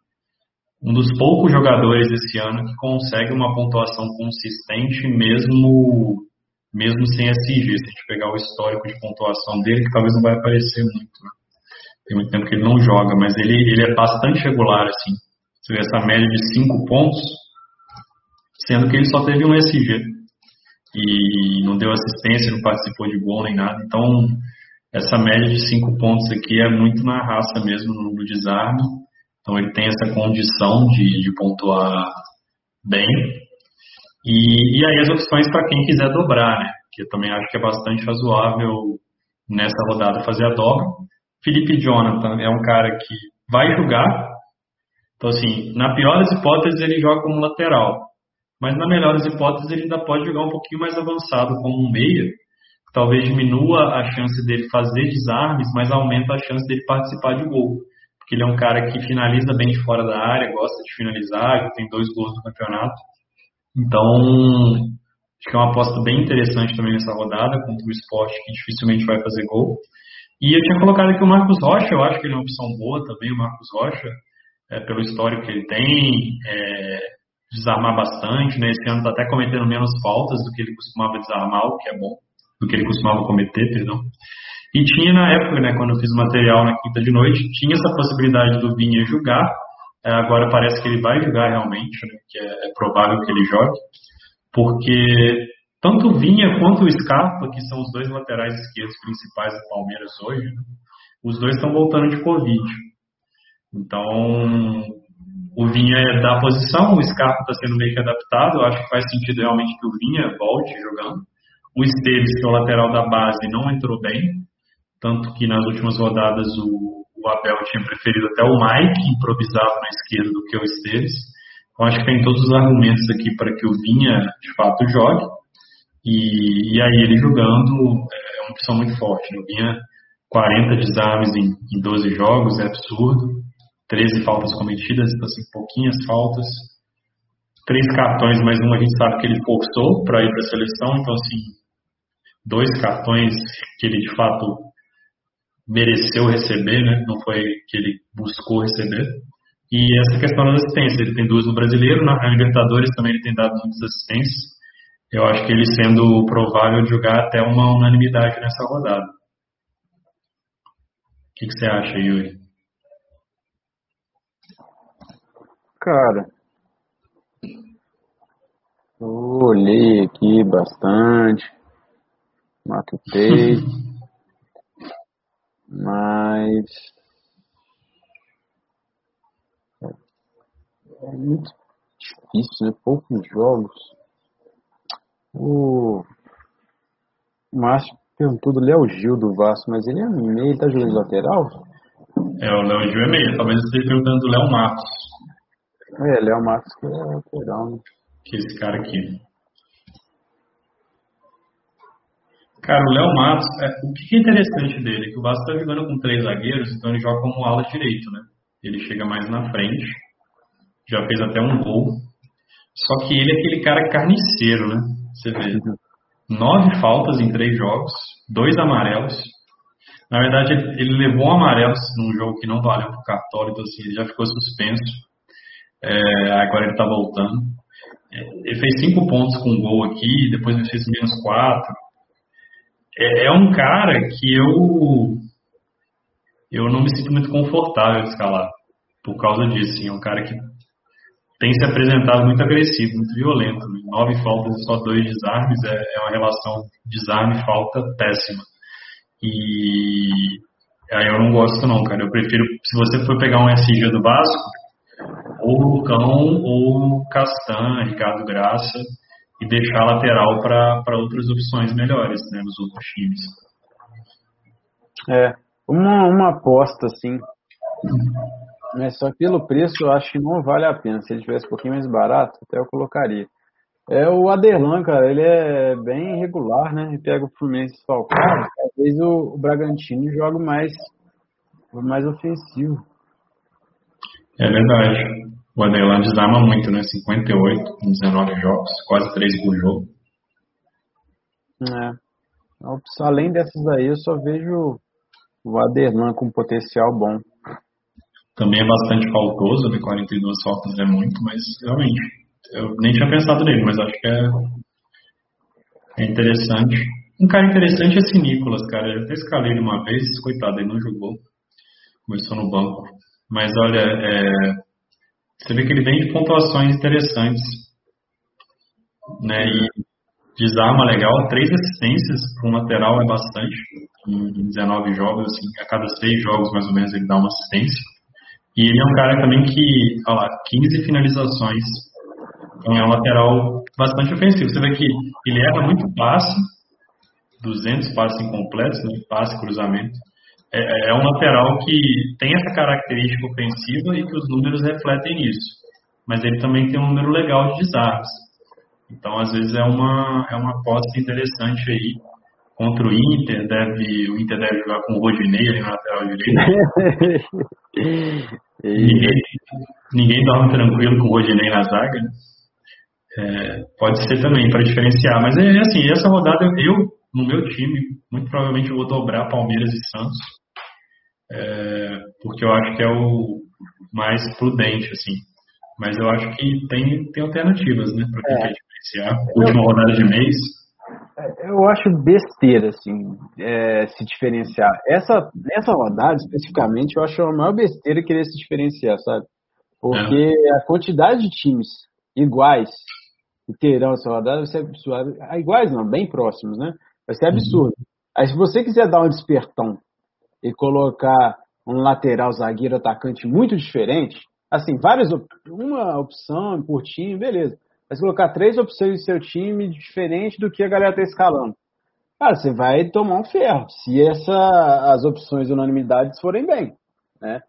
um dos poucos jogadores desse ano que consegue uma pontuação consistente mesmo mesmo sem SG. Se a gente pegar o histórico de pontuação dele, que talvez não vai aparecer muito. Né? Tem muito tempo que ele não joga, mas ele, ele é bastante regular, assim. Você vê essa média de 5 pontos, sendo que ele só teve um SG. E não deu assistência, não participou de gol nem nada. Então, essa média de 5 pontos aqui é muito na raça mesmo, no desarme. Então, ele tem essa condição de, de pontuar bem. E, e aí as opções para quem quiser dobrar, né? Que eu também acho que é bastante razoável nessa rodada fazer a dobra. Felipe Jonathan é um cara que vai jogar. Então, assim, na pior das hipóteses, ele joga como lateral. Mas na melhor das hipóteses, ele ainda pode jogar um pouquinho mais avançado como um meia. Talvez diminua a chance dele fazer desarmes, mas aumenta a chance dele participar de gol. Porque ele é um cara que finaliza bem de fora da área, gosta de finalizar, já tem dois gols no campeonato. Então, acho que é uma aposta bem interessante também nessa rodada, contra o esporte que dificilmente vai fazer gol. E eu tinha colocado aqui o Marcos Rocha, eu acho que ele é uma opção boa também, o Marcos Rocha, é, pelo histórico que ele tem, é, desarmar bastante, né? Esse ano está até cometendo menos faltas do que ele costumava desarmar, o que é bom, do que ele costumava cometer, perdão. E tinha na época, né, quando eu fiz o material na quinta de noite, tinha essa possibilidade do Vinha jogar, agora parece que ele vai jogar realmente, né, que é, é, provável que ele jogue, porque tanto o Vinha quanto o Scarpa, que são os dois laterais esquerdos principais do Palmeiras hoje, né, os dois estão voltando de Covid. Então, o Vinha é da posição, o Scarpa está sendo meio que adaptado, eu acho que faz sentido realmente que o Vinha volte jogando. O Esteves, que é o lateral da base, não entrou bem, tanto que nas últimas rodadas o o Abel tinha preferido até o Mike improvisado na esquerda do que o Esteves. Então acho que tem todos os argumentos aqui para que o Vinha de fato jogue. E, e aí ele jogando é uma opção muito forte. Né? O Vinha 40 desarmes em, em 12 jogos é absurdo. 13 faltas cometidas, então assim, pouquinhas faltas. Três cartões, mas um a gente sabe que ele forçou para ir para a seleção, então assim, dois cartões que ele de fato mereceu receber, né? Não foi que ele buscou receber. E essa questão da assistência, ele tem duas no brasileiro, na Libertadores também ele tem dado muitas assistências. Eu acho que ele sendo provável de jogar até uma unanimidade nessa rodada. O que, que você acha, Yuri? Cara, eu olhei aqui bastante, matutei. Mas é muito difícil, né? Poucos jogos. O Márcio perguntou do Léo Gil do Vasco, mas ele é meio, ele tá jogando lateral? É, o Léo Gil é meio, talvez você esteja perguntando do Léo Marcos. É, Léo Marcos que é lateral, né? Que é esse cara aqui. Cara, o Léo Matos, é, o que é interessante dele é que o Vasco está jogando com três zagueiros, então ele joga como ala direito, né? Ele chega mais na frente, já fez até um gol. Só que ele é aquele cara carniceiro, né? Você vê. Nove faltas em três jogos, dois amarelos. Na verdade, ele levou um amarelo num jogo que não valeu pro cartório, então assim, ele já ficou suspenso. É, agora ele tá voltando. É, ele fez cinco pontos com um gol aqui, depois ele fez menos quatro é, é um cara que eu eu não me sinto muito confortável de escalar por causa disso. é um cara que tem se apresentado muito agressivo, muito violento. Né? Nove faltas e só dois desarmes é, é uma relação desarme-falta péssima. E aí eu não gosto não, cara. Eu prefiro, se você for pegar um SG do Vasco, ou Lucão ou Castan, Ricardo Graça, e deixar a lateral para outras opções melhores né, nos outros times. É, uma, uma aposta assim, mas só pelo preço eu acho que não vale a pena. Se ele tivesse um pouquinho mais barato, até eu colocaria. É o Aderlan, cara, ele é bem regular, né? Ele pega o Fluminense falcado, talvez o, o Bragantino jogue mais, mais ofensivo. É verdade. O Adelan desarma muito, né? 58 com 19 jogos, quase 3 por jogo. É. Além dessas aí, eu só vejo o Aderlan com potencial bom. Também é bastante faltoso, né? 42 faltas é muito, mas realmente, eu nem tinha pensado nele, mas acho que é, É interessante. Um cara interessante é esse Nicolas, cara. Eu até escalei ele uma vez, coitado, ele não jogou. Começou no banco. Mas olha, é, você vê que ele vem de pontuações interessantes. Né? E desarma legal, três assistências para um lateral é bastante. Em 19 jogos, assim, a cada seis jogos mais ou menos ele dá uma assistência. E ele é um cara também que, olha lá, 15 finalizações. Então é um lateral bastante ofensivo. Você vê que ele erra muito passe, 200 passes incompletos, né? passe, cruzamento. É, é, um lateral que tem essa característica ofensiva e que os números refletem isso. Mas ele também tem um número legal de desarmes. Então, às vezes, é uma, é uma aposta interessante aí contra o Inter. Deve, o Inter deve jogar com o Rodinei ali na lateral direita. ninguém, ninguém dorme tranquilo com o Rodinei na zaga. Né? É, pode ser também para diferenciar. Mas é assim, essa rodada eu, no meu time, muito provavelmente eu vou dobrar Palmeiras e Santos. É, porque eu acho que é o mais prudente, assim. Mas eu acho que tem, tem alternativas, né, para quem é. quer diferenciar. Última rodada de mês. É, eu acho besteira, assim, é, se diferenciar. Essa, essa rodada, especificamente, eu acho a maior besteira querer se diferenciar, sabe? Porque é. a quantidade de times iguais que terão essa rodada vai ser absurda. Ah, iguais não, bem próximos, né? Vai ser absurdo. Uhum. Aí se você quiser dar um despertão e colocar um lateral zagueiro atacante muito diferente, assim, várias uma opção por time, beleza. Mas colocar três opções em seu time diferente do que a galera tá escalando. Cara, você vai tomar um ferro se essa, as opções unanimidades forem bem. Né?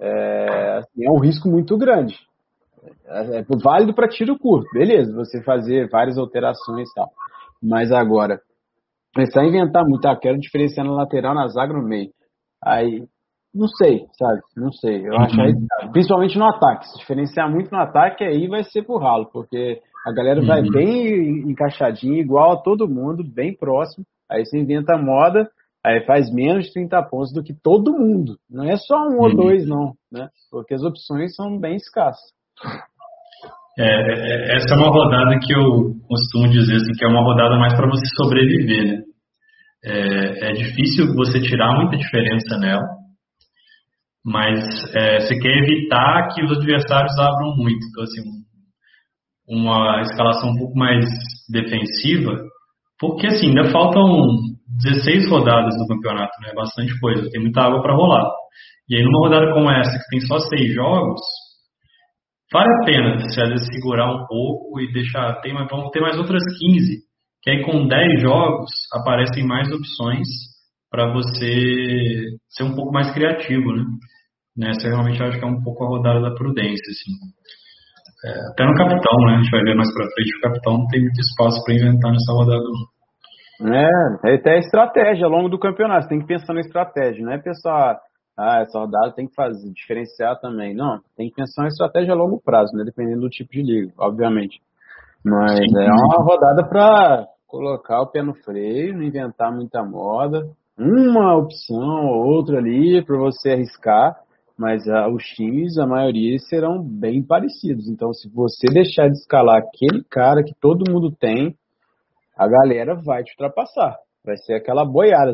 É, assim, é um risco muito grande. É, é válido para tiro curto, beleza, você fazer várias alterações e tal. Mas agora, começar a inventar muito, ah, quero diferenciar na lateral, na zaga, no meio. Aí, não sei, sabe? Não sei. Eu acho aí, uhum. principalmente no ataque. Se diferenciar muito no ataque, aí vai ser por ralo, porque a galera uhum. vai bem encaixadinha, igual a todo mundo, bem próximo. Aí você inventa moda, aí faz menos de 30 pontos do que todo mundo. Não é só um uhum. ou dois, não, né? Porque as opções são bem escassas. É, é, essa é uma rodada que eu costumo dizer assim, que é uma rodada mais para você sobreviver, né? É, é, difícil você tirar muita diferença nela, mas é, você quer evitar que os adversários abram muito. Então, assim, uma escalação um pouco mais defensiva, porque assim, ainda faltam 16 rodadas do campeonato, né? Bastante coisa, tem muita água para rolar. E aí, numa rodada como essa, que tem só seis jogos, vale a pena se às vezes segurar um pouco e deixar. Tem, vamos ter mais outras 15 que aí com 10 jogos aparecem mais opções para você ser um pouco mais criativo, né? Nessa eu realmente acho que é um pouco a rodada da prudência, assim. É, até no capitão, né? A gente vai ver mais para frente, o capitão não tem muito espaço para inventar nessa rodada. É, é até estratégia ao longo do campeonato, você tem que pensar na estratégia, não é pensar, ah, essa rodada tem que fazer, diferenciar também. Não, tem que pensar na estratégia a longo prazo, né? Dependendo do tipo de liga, obviamente. Mas Sim. é uma rodada para colocar o pé no freio, não inventar muita moda. Uma opção ou outra ali para você arriscar, mas ah, os times, a maioria, serão bem parecidos. Então, se você deixar de escalar aquele cara que todo mundo tem, a galera vai te ultrapassar. Vai ser aquela boiada.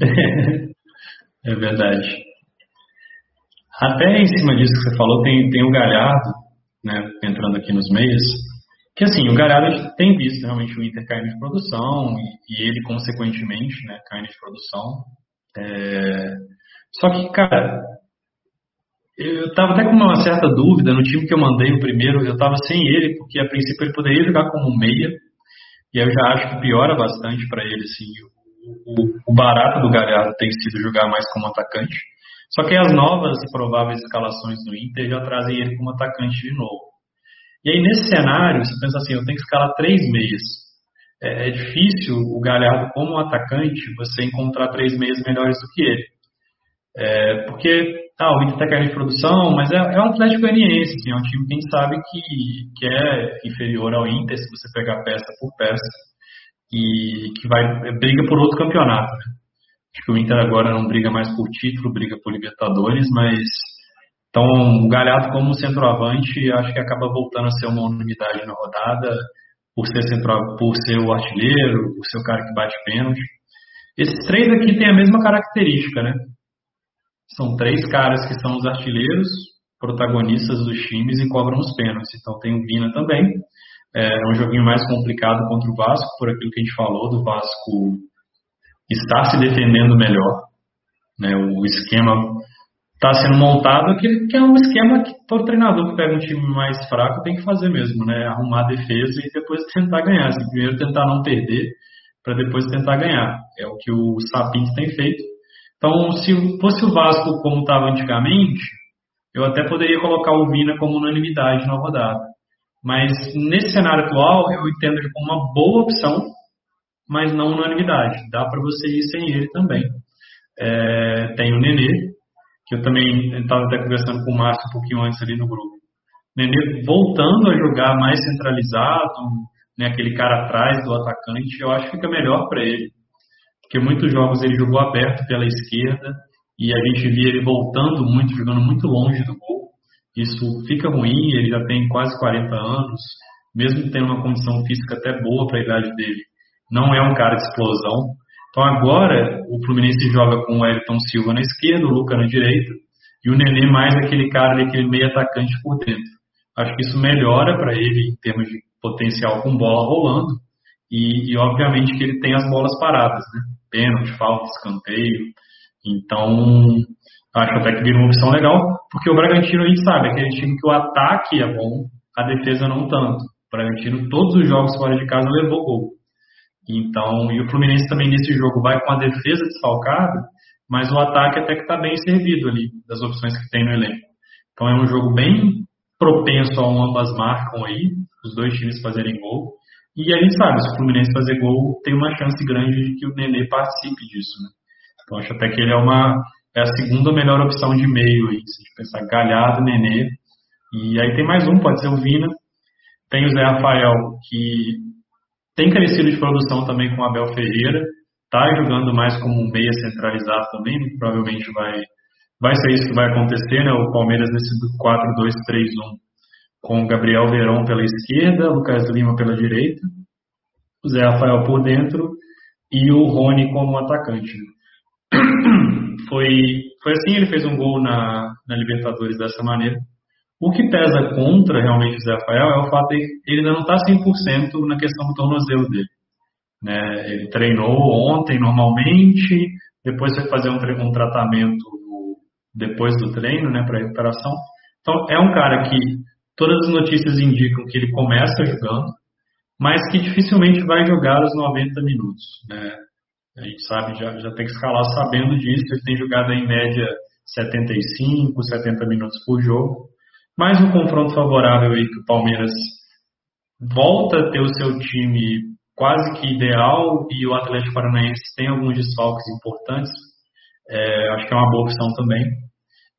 é verdade. Até em cima disso que você falou, tem, tem o Galhardo, né, entrando aqui nos meios, que assim, o Galhardo tem visto realmente o Inter caindo de produção e, e ele, consequentemente, né, caindo de produção. É... Só que, cara, eu tava até com uma certa dúvida no time que eu mandei o primeiro, eu tava sem ele, porque a princípio ele poderia jogar como meia, e eu já acho que piora bastante para ele, assim, o, o, barato do Galhardo tem sido jogar mais como atacante. Só que as novas prováveis escalações do Inter já trazem ele como atacante de novo. E aí, nesse cenário, você pensa assim, eu tenho que escalar três meias. É, é difícil o Galhardo, como atacante, você encontrar três meias melhores do que ele. É, porque ah, o Inter está caindo de produção, mas é, é um Atlético Goianiense, assim, é um time que a gente sabe que, que é inferior ao Inter, se você pegar peça por peça, e que vai briga por outro campeonato. Né? Acho que o Inter agora não briga mais por título, briga por Libertadores, mas então, o Galhardo como centroavante, acho que acaba voltando a ser uma unidade na rodada. por ser, central, por ser o artilheiro, por ser o cara que bate pênalti. Esses três aqui têm a mesma característica, né? São três caras que são os artilheiros, protagonistas dos times e cobram os pênaltis. Então tem o Vina também. É um joguinho mais complicado contra o Vasco, por aquilo que a gente falou, do Vasco estar se defendendo melhor. Né? O esquema está sendo montado, que, que é um esquema que todo treinador que pega um time mais fraco tem que fazer mesmo, né? Arrumar a defesa e depois tentar ganhar. Assim, primeiro tentar não perder, para depois tentar ganhar. É o que o Sapinto tem feito. Então, se fosse o Vasco como estava antigamente, eu até poderia colocar o Vina como unanimidade na rodada. Mas nesse cenário atual, eu entendo ele como uma boa opção, mas não unanimidade. Dá para você ir sem ele também. É, tem o Nenê, que eu também estava até conversando com o Márcio um pouquinho antes ali no grupo. Nenê voltando a jogar mais centralizado, né, aquele cara atrás do atacante, eu acho que fica melhor para ele. Porque muitos jogos ele jogou aberto pela esquerda e a gente via ele voltando muito, jogando muito longe do gol. Isso fica ruim, ele já tem quase 40 anos, mesmo tendo uma condição física até boa para a idade dele. Não é um cara de explosão, então agora o Fluminense joga com o Ayrton Silva na esquerda, o Luca na direita e o Nenê mais aquele cara ali, aquele meio atacante por dentro. Acho que isso melhora para ele em termos de potencial com bola rolando e, e, obviamente que ele tem as bolas paradas, né? Pênalti, falta, escanteio. Então acho até que vira uma opção legal, porque o Bragantino a gente sabe, é aquele time que o ataque é bom, a defesa não tanto. O Bragantino todos os jogos fora de casa levou gol. Então, e o Fluminense também nesse jogo vai com a defesa desfalcada, mas o ataque até que está bem servido ali, das opções que tem no elenco. Então é um jogo bem propenso a um ambas marcam aí, os dois times fazerem gol. E a gente sabe, se o Fluminense fazer gol, tem uma chance grande de que o Nenê participe disso. Né? Então acho até que ele é uma é a segunda melhor opção de meio aí, se a gente pensar Galhardo, Nenê. E aí tem mais um, pode ser o Vina. Tem o Zé Rafael, que tem crescido de produção também com Abel Ferreira, está jogando mais como um meia centralizado também, provavelmente vai, vai ser isso que vai acontecer, né? O Palmeiras nesse 4-2-3-1 com Gabriel Verão pela esquerda, Lucas Lima pela direita, o Zé Rafael por dentro e o Rony como atacante. Foi, foi assim, ele fez um gol na, na Libertadores dessa maneira. O que pesa contra realmente o Zé Rafael é o fato de ele ainda não estar 100% na questão do tornozelo dele. Né? Ele treinou ontem normalmente, depois foi fazer um, um tratamento depois do treino né, para recuperação. Então é um cara que todas as notícias indicam que ele começa jogando, mas que dificilmente vai jogar os 90 minutos. Né? A gente sabe, já, já tem que escalar sabendo disso, ele tem jogado em média 75, 70 minutos por jogo. Mais um confronto favorável aí que o Palmeiras volta a ter o seu time quase que ideal e o Atlético Paranaense tem alguns desfalques importantes. É, acho que é uma boa opção também.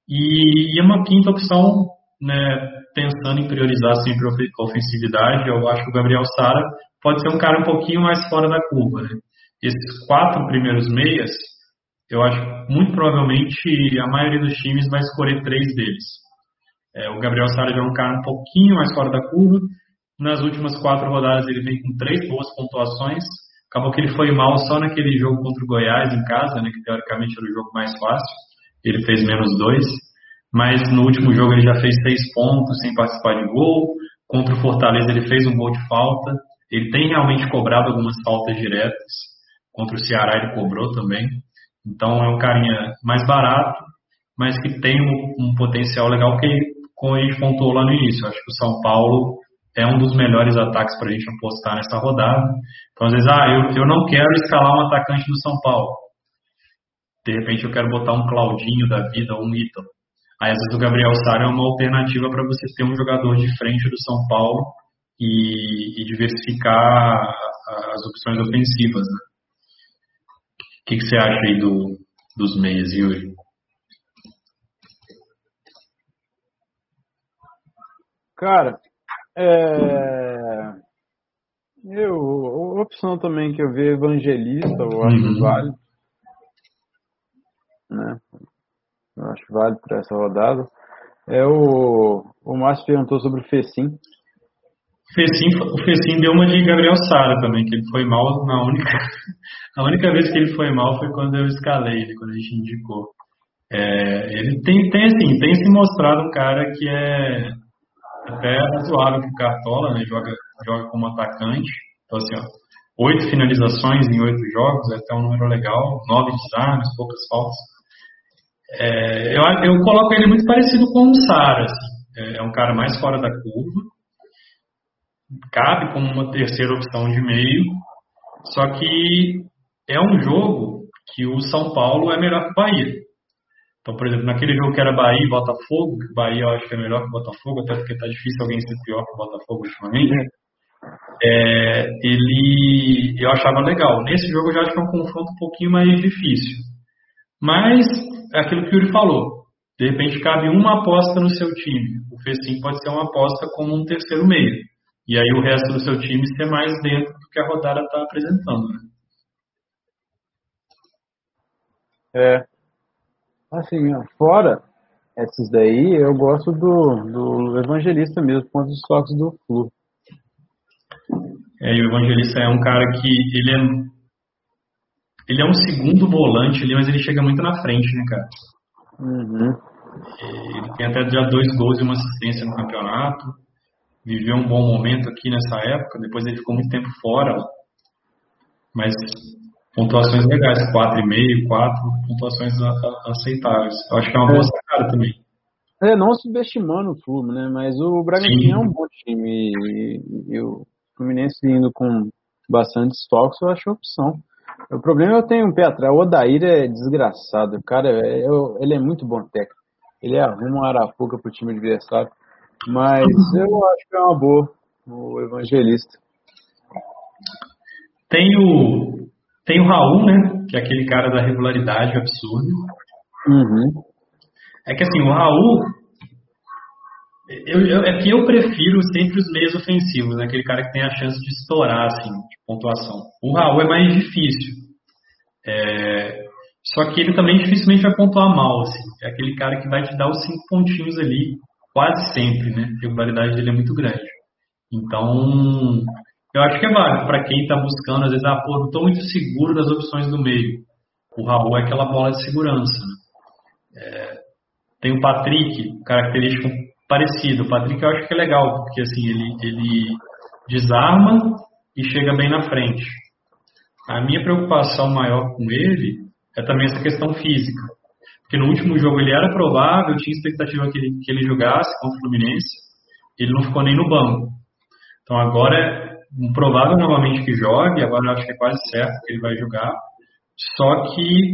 E, e uma quinta opção, né, pensando em priorizar sempre a ofensividade, eu acho que o Gabriel Sara pode ser um cara um pouquinho mais fora da curva. Né? Esses quatro primeiros meias, eu acho muito provavelmente a maioria dos times vai escolher três deles. É, o Gabriel Sara já é um cara um pouquinho mais fora da curva. Nas últimas quatro rodadas ele vem com três boas pontuações. Acabou que ele foi mal só naquele jogo contra o Goiás em casa, né, que teoricamente era o jogo mais fácil. Ele fez menos dois. Mas no último jogo ele já fez seis pontos sem participar de gol. Contra o Fortaleza ele fez um gol de falta. Ele tem realmente cobrado algumas faltas diretas. Contra o Ceará ele cobrou também. Então é um carinha mais barato, mas que tem um, um potencial legal que como a gente pontuou lá no início. Acho que o São Paulo é um dos melhores ataques para a gente apostar nessa rodada. Então, às vezes, ah, eu, eu não quero escalar um atacante do São Paulo. De repente, eu quero botar um Claudinho da vida um Ítalo. Aí, às vezes, o Gabriel Sara é uma alternativa para você ter um jogador de frente do São Paulo e, e diversificar as opções ofensivas. Né? O que, que você acha aí do, dos meias, Yuri? Cara, é... eu, a opção também que eu vi evangelista, eu acho uhum. válido. Né? Eu acho válido para essa rodada. É o, o Márcio perguntou sobre o Fecim. O Fecim, o Fecim deu uma de Gabriel Sara também, que ele foi mal na única. A única vez que ele foi mal foi quando eu escalei ele, quando a gente indicou. É, ele tem, tem, assim, tem se mostrado um cara que é até razoável o Cartola, né? Joga, joga como atacante. Então, assim, ó, oito finalizações em oito jogos, é até um número legal, nove desarmes, poucas faltas. É, eu, eu coloco ele muito parecido com o Sara, assim. é, é um cara mais fora da curva, cabe como uma terceira opção de meio, só que é um jogo que o São Paulo é melhor que o Bahia. Então, por exemplo, naquele jogo que era Bahia e Botafogo, que Bahia eu acho que é melhor que o Botafogo, até porque tá difícil alguém ser pior que o Botafogo ultimamente. É, ele eu achava legal. Nesse jogo eu já acho que é um confronto um pouquinho mais difícil. Mas é aquilo que o Yuri falou. De repente cabe uma aposta no seu time. O Fecim pode ser uma aposta como um terceiro meio. E aí o resto do seu time ser mais dentro do que a rodada está apresentando. Né? É. Assim, fora esses daí, eu gosto do, do Evangelista mesmo, quanto os toques do Flu. É, e o Evangelista é um cara que ele é ele é um segundo volante ali, mas ele chega muito na frente, né, cara? Uhum. Ele tem até já dois gols e uma assistência no campeonato. Viveu um bom momento aqui nessa época. Depois ele ficou muito tempo fora. Mas pontuações legais, 4,5, 4, pontuações aceitáveis. Eu acho que é uma boa é. sacada também. É, não subestimando o Fluminense, né? Mas o Bragantino é um bom time. E, e o Fluminense indo com bastante estoques, eu acho opção. O problema é eu tenho um pé atrás. O Odair é desgraçado. O cara, é, ele é muito bom técnico. Ele arruma uma arapuca pro time adversário. Mas eu acho que é uma boa. O evangelista. Tem o, tem o Raul, né? Que é aquele cara da regularidade absurda. Uhum. É que assim, o Raul. Eu, eu, é que eu prefiro sempre os meios ofensivos, né? aquele cara que tem a chance de estourar, assim, de pontuação. O Raul é mais difícil. É, só que ele também dificilmente vai pontuar mal, assim. É aquele cara que vai te dar os cinco pontinhos ali, quase sempre, né? A regularidade dele é muito grande. Então, eu acho que é válido para quem está buscando, às vezes, ah, pô, não estou muito seguro das opções do meio. O Raul é aquela bola de segurança. Né? É, tem o Patrick, característico parecido. O Patrick eu acho que é legal, porque assim, ele, ele desarma e chega bem na frente. A minha preocupação maior com ele é também essa questão física. Porque no último jogo ele era provável, tinha expectativa que ele, que ele jogasse contra o Fluminense, ele não ficou nem no banco. Então agora é provável novamente que jogue, agora eu acho que é quase certo que ele vai jogar. Só que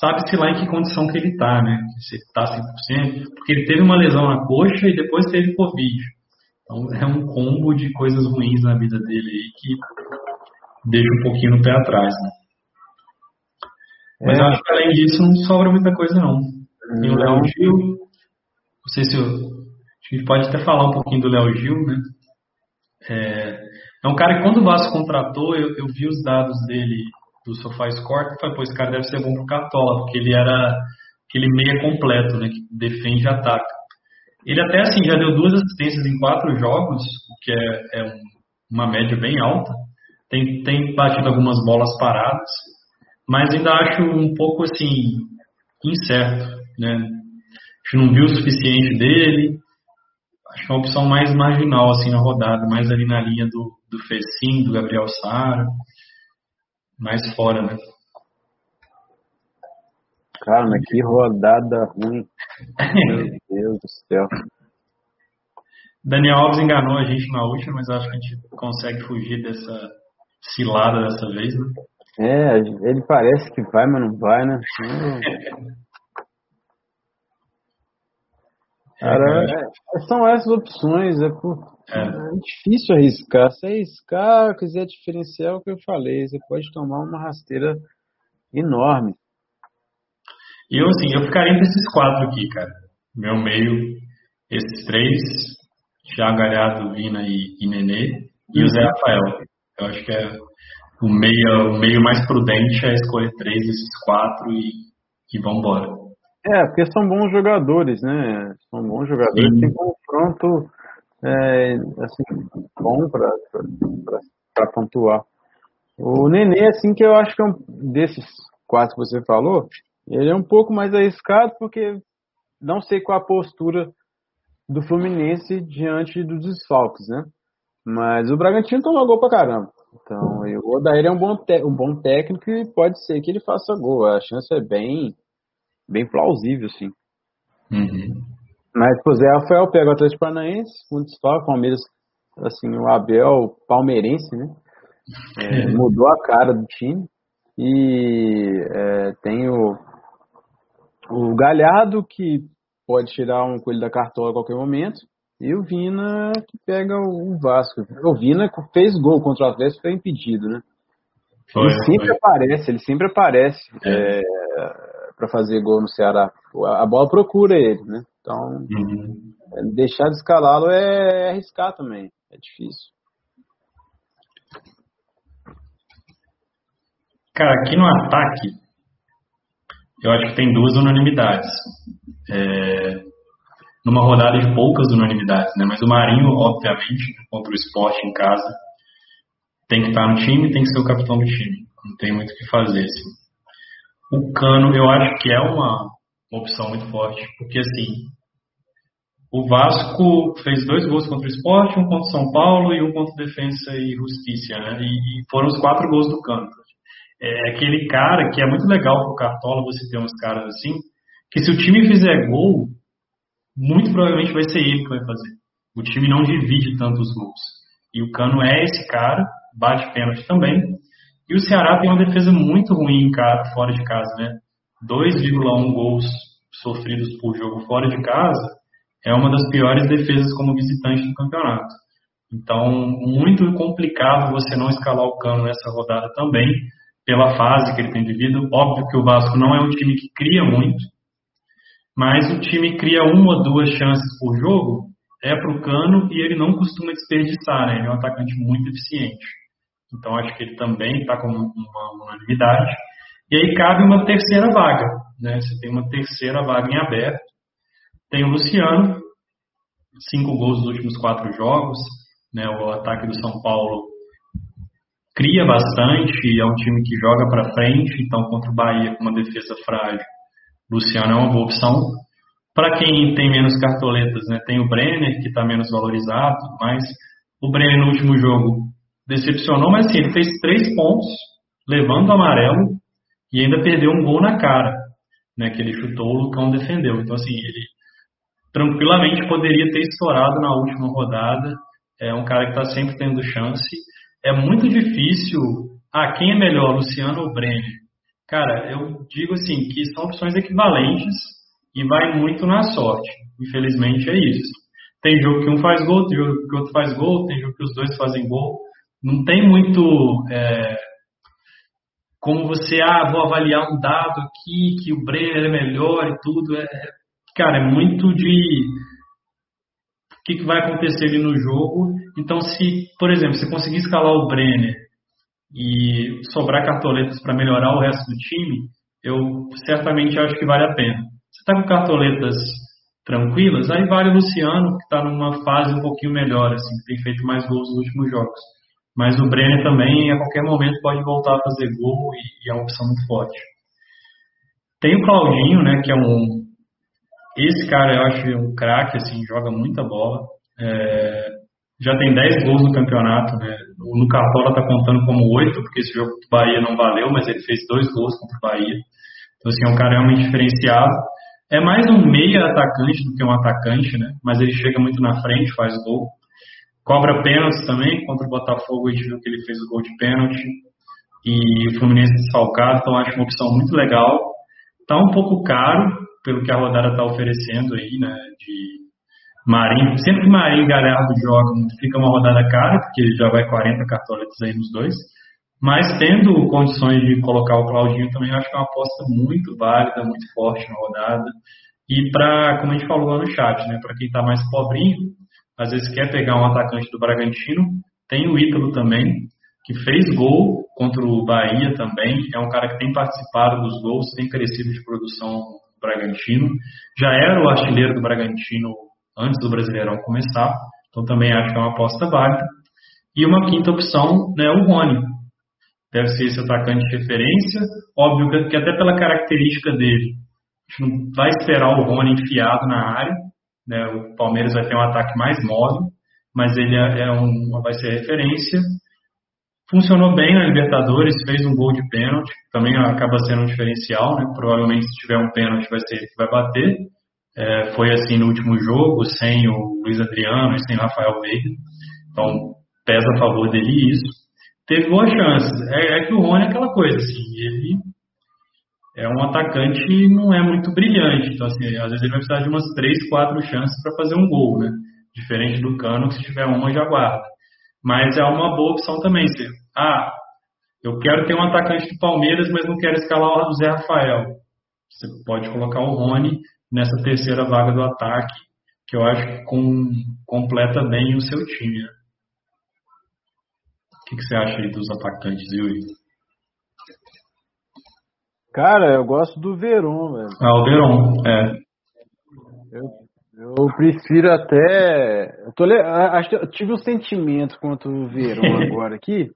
sabe-se lá em que condição que ele está, né? Se está 100%, porque ele teve uma lesão na coxa e depois teve Covid. Então é um combo de coisas ruins na vida dele aí que deixa um pouquinho no pé atrás, né? Mas é. acho que além disso não sobra muita coisa não. Tem o Léo Gil, não sei se eu, a gente pode até falar um pouquinho do Léo Gil, né? É, é, um cara que quando o Vasco contratou, eu, eu vi os dados dele do SofaScore, e falei, pô, esse cara deve ser bom pro Cartola, porque ele era aquele meia completo, né? Que defende e ataca. Ele até assim já deu duas assistências em quatro jogos, o que é, é uma média bem alta. Tem, tem batido algumas bolas paradas, mas ainda acho um pouco assim incerto, né? Acho que não viu o suficiente dele. Acho que é uma opção mais marginal assim na rodada, mais ali na linha do, do Fecim, do Gabriel Sara, mais fora, né? Cara, mas que rodada ruim. Meu Deus do céu. Daniel Alves enganou a gente na última, mas acho que a gente consegue fugir dessa cilada dessa vez, né? É, ele parece que vai, mas não vai, né? Cara, é, são essas opções, é, por, é. é. difícil arriscar. Se arriscar, quiser diferenciar o que eu falei, você pode tomar uma rasteira enorme. Eu, assim, eu ficaria entre esses quatro aqui, cara. Meu meio, esses três, Thiago Galhardo, Vina e, e Nenê, e o Zé Rafael. Eu acho que é o meio, o meio mais prudente é escolher três desses quatro e, e vamos embora. É, porque são bons jogadores, né? São bons jogadores. Sim. Tem confronto é, assim, bom para pontuar. O Nenê, assim, que eu acho que é um desses quatro que você falou, ele é um pouco mais arriscado porque não sei qual a postura do Fluminense diante dos desfalques, né? Mas o Bragantino tomou gol pra caramba. Então, o Odair é um bom, um bom técnico e pode ser que ele faça gol. A chance é bem, bem plausível, sim. Uhum. Mas, por Zé Rafael pega o Atlético Paranaense, muito desfalque, Palmeiras, assim, o Abel palmeirense, né? É, mudou a cara do time. E é, tem o, o Galhardo, que pode tirar um coelho da cartola a qualquer momento. E o Vina, que pega o Vasco. O Vina fez gol contra o Atlético, foi impedido, né? Foi, ele sempre foi. aparece, ele sempre aparece é. É, para fazer gol no Ceará. A bola procura ele, né? Então, uhum. É, deixar de escalá-lo é arriscar também. É difícil. Cara, aqui no ataque, eu acho que tem duas unanimidades. É, numa rodada de poucas unanimidades, né? Mas o Marinho, obviamente, contra o esporte em casa, tem que estar no time, tem que ser o capitão do time. Não tem muito o que fazer, assim. O Cano, eu acho que é uma, opção muito forte, porque assim, o Vasco fez dois gols contra o esporte, um contra o São Paulo e um contra Defensa e Justiça, né? E, foram os quatro gols do Cano. É aquele cara que é muito legal pro Cartola você ter uns caras assim, que se o time fizer gol, muito provavelmente vai ser ele que vai fazer. O time não divide tantos gols. E o Cano é esse cara, bate pênalti também. E o Ceará tem uma defesa muito ruim fora de casa, né? 2,1 gols sofridos por jogo fora de casa é uma das piores defesas como visitante do campeonato. Então, muito complicado você não escalar o Cano nessa rodada também, pela fase que ele tem vivido. Óbvio que o Vasco não é um time que cria muito, mas o time cria uma ou duas chances por jogo, é para o Cano e ele não costuma desperdiçar, né? Ele é um atacante muito eficiente. Então acho que ele também está com uma unanimidade. E aí cabe uma terceira vaga, né? Você tem uma terceira vaga em aberto. Tem o Luciano, cinco gols nos últimos quatro jogos, né? O ataque do São Paulo cria bastante, é um time que joga para frente, então contra o Bahia com uma defesa frágil Luciano é uma boa opção. Para quem tem menos cartoletas, né, tem o Brenner, que está menos valorizado, mas o Brenner no último jogo decepcionou, mas sim, ele fez três pontos, levando o amarelo, e ainda perdeu um gol na cara, né, que ele chutou, o Lucão defendeu. Então, assim, ele tranquilamente poderia ter estourado na última rodada. É um cara que está sempre tendo chance. É muito difícil. Ah, quem é melhor, Luciano ou Brenner? Cara, eu digo assim que são opções equivalentes e vai muito na sorte. Infelizmente é isso. Tem jogo que um faz gol, tem jogo que outro faz gol, tem jogo que os dois fazem gol. Não tem muito é, como você, ah, vou avaliar um dado aqui, que o Brenner é melhor e tudo. É, cara, é muito de o que, que vai acontecer ali no jogo. Então, se, por exemplo, você conseguir escalar o Brenner e sobrar cartoletas para melhorar o resto do time, eu certamente acho que vale a pena. Você está com cartoletas tranquilas, aí vale o Luciano, que está numa fase um pouquinho melhor, assim, que tem feito mais gols nos últimos jogos. Mas o Brenner também, a qualquer momento, pode voltar a fazer gol e, e é uma opção muito forte. Tem o Claudinho, né, que é um. Esse cara eu acho um craque, assim, joga muita bola. É, já tem 10 gols no campeonato, né? O no Cartola tá contando como 8, porque esse jogo do Bahia não valeu, mas ele fez dois gols contra o Bahia. Então, assim, é um cara realmente diferenciado. É mais um meia atacante do que um atacante, né? Mas ele chega muito na frente, faz gol. Cobra pênaltis também, contra o Botafogo a gente viu que ele fez o gol de pênalti. E o Fluminense desfalcado, então acho uma opção muito legal. Tá um pouco caro, pelo que a rodada tá oferecendo aí, né? De Marinho, sempre que Marinho e Galhardo jogam, fica uma rodada cara, porque já vai 40 cartoletas aí nos dois. Mas tendo condições de colocar o Claudinho também, acho que é uma aposta muito válida, muito forte na rodada. E para, como a gente falou lá no chat, né, para quem está mais pobrinho, às vezes quer pegar um atacante do Bragantino, tem o Ítalo também, que fez gol contra o Bahia também, é um cara que tem participado dos gols, tem crescido de produção no Bragantino, já era o artilheiro do Bragantino antes do Brasileirão começar. Então também acho que é uma aposta válida. E uma quinta opção, né, o Rony. Deve ser esse atacante de referência. Óbvio que até pela característica dele, a gente não vai esperar o Rony enfiado na área. Né, o Palmeiras vai ter um ataque mais móvel, mas ele é, é um, vai ser referência. Funcionou bem na Libertadores, fez um gol de pênalti, também acaba sendo um diferencial, né? Provavelmente se tiver um pênalti vai ser ele que vai bater. É, foi assim no último jogo, sem o Luiz Adriano e sem o Rafael Veiga. Então, pesa a favor dele isso. Teve boas chances. É, é, que o Rony é aquela coisa, assim, ele é um atacante que não é muito brilhante. Então, assim, às vezes ele vai precisar de umas três, quatro chances para fazer um gol, né? Diferente do Cano, que se tiver uma já guarda. Mas é uma boa opção também. Se, ah, eu quero ter um atacante do Palmeiras, mas não quero escalar o Zé Rafael. Você pode colocar o Rony nessa terceira vaga do ataque, que eu acho que com, completa bem o seu time. Né? O que, que, você acha aí dos atacantes, Yuri? Cara, eu gosto do Veron, velho. Ah, o Veron, é. Eu, eu prefiro até. Eu tô, acho eu tive um sentimento quanto o Veron agora aqui.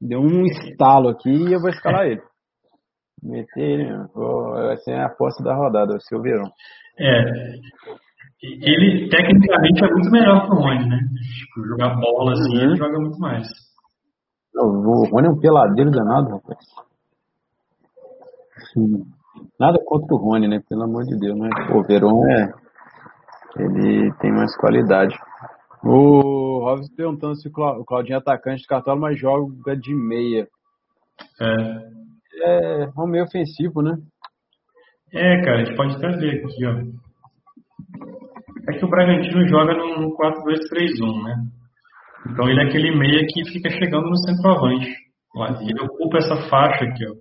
Deu um estalo aqui e eu vou escalar ele. Meter ele. Vai ser a aposta da rodada, vai ser o Verão. É. Ele tecnicamente é muito melhor que o Rony, né? Tipo, jogar bola assim, uhum. ele joga muito mais. O Rony é um peladeiro danado, rapaz. Nada contra o Rony, né? Pelo amor de Deus, mas o Verón é. Ele tem mais qualidade. O Robson perguntando se o Claudinho é atacante de cartola, mas joga de meia. É é um meio ofensivo, né? É, cara, a gente pode até ver aqui, ó. É que o Bragantino joga no 4-2-3-1, né? Então ele é aquele meia que fica chegando no centroavante. Ele ocupa essa faixa aqui, ó.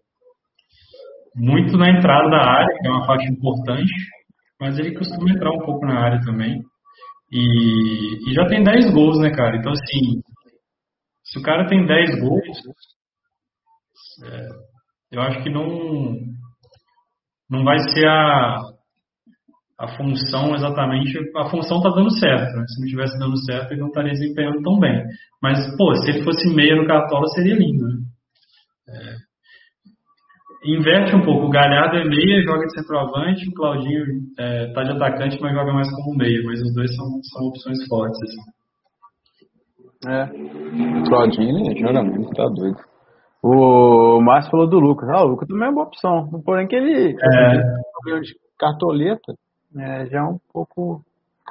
Muito na entrada da área, que é uma faixa importante, mas ele costuma entrar um pouco na área também. E, e já tem 10 gols, né, cara? Então, assim, se o cara tem 10 gols, é, eu acho que não, não vai ser a, a função exatamente. A função está dando certo. Né? Se não estivesse dando certo, ele não estaria desempenhando tão bem. Mas, pô, se ele fosse meia no Cartola, seria lindo. Né? É, inverte um pouco. O Galhardo é meia, joga de centroavante. O Claudinho é, tá de atacante, mas joga mais como meia. Mas os dois são, são opções fortes. Assim. É. O Claudinho joga muito, tá doido. O Márcio falou do Lucas. Ah, o Lucas também é uma boa opção. Porém que ele é. de cartoleta é, já é um pouco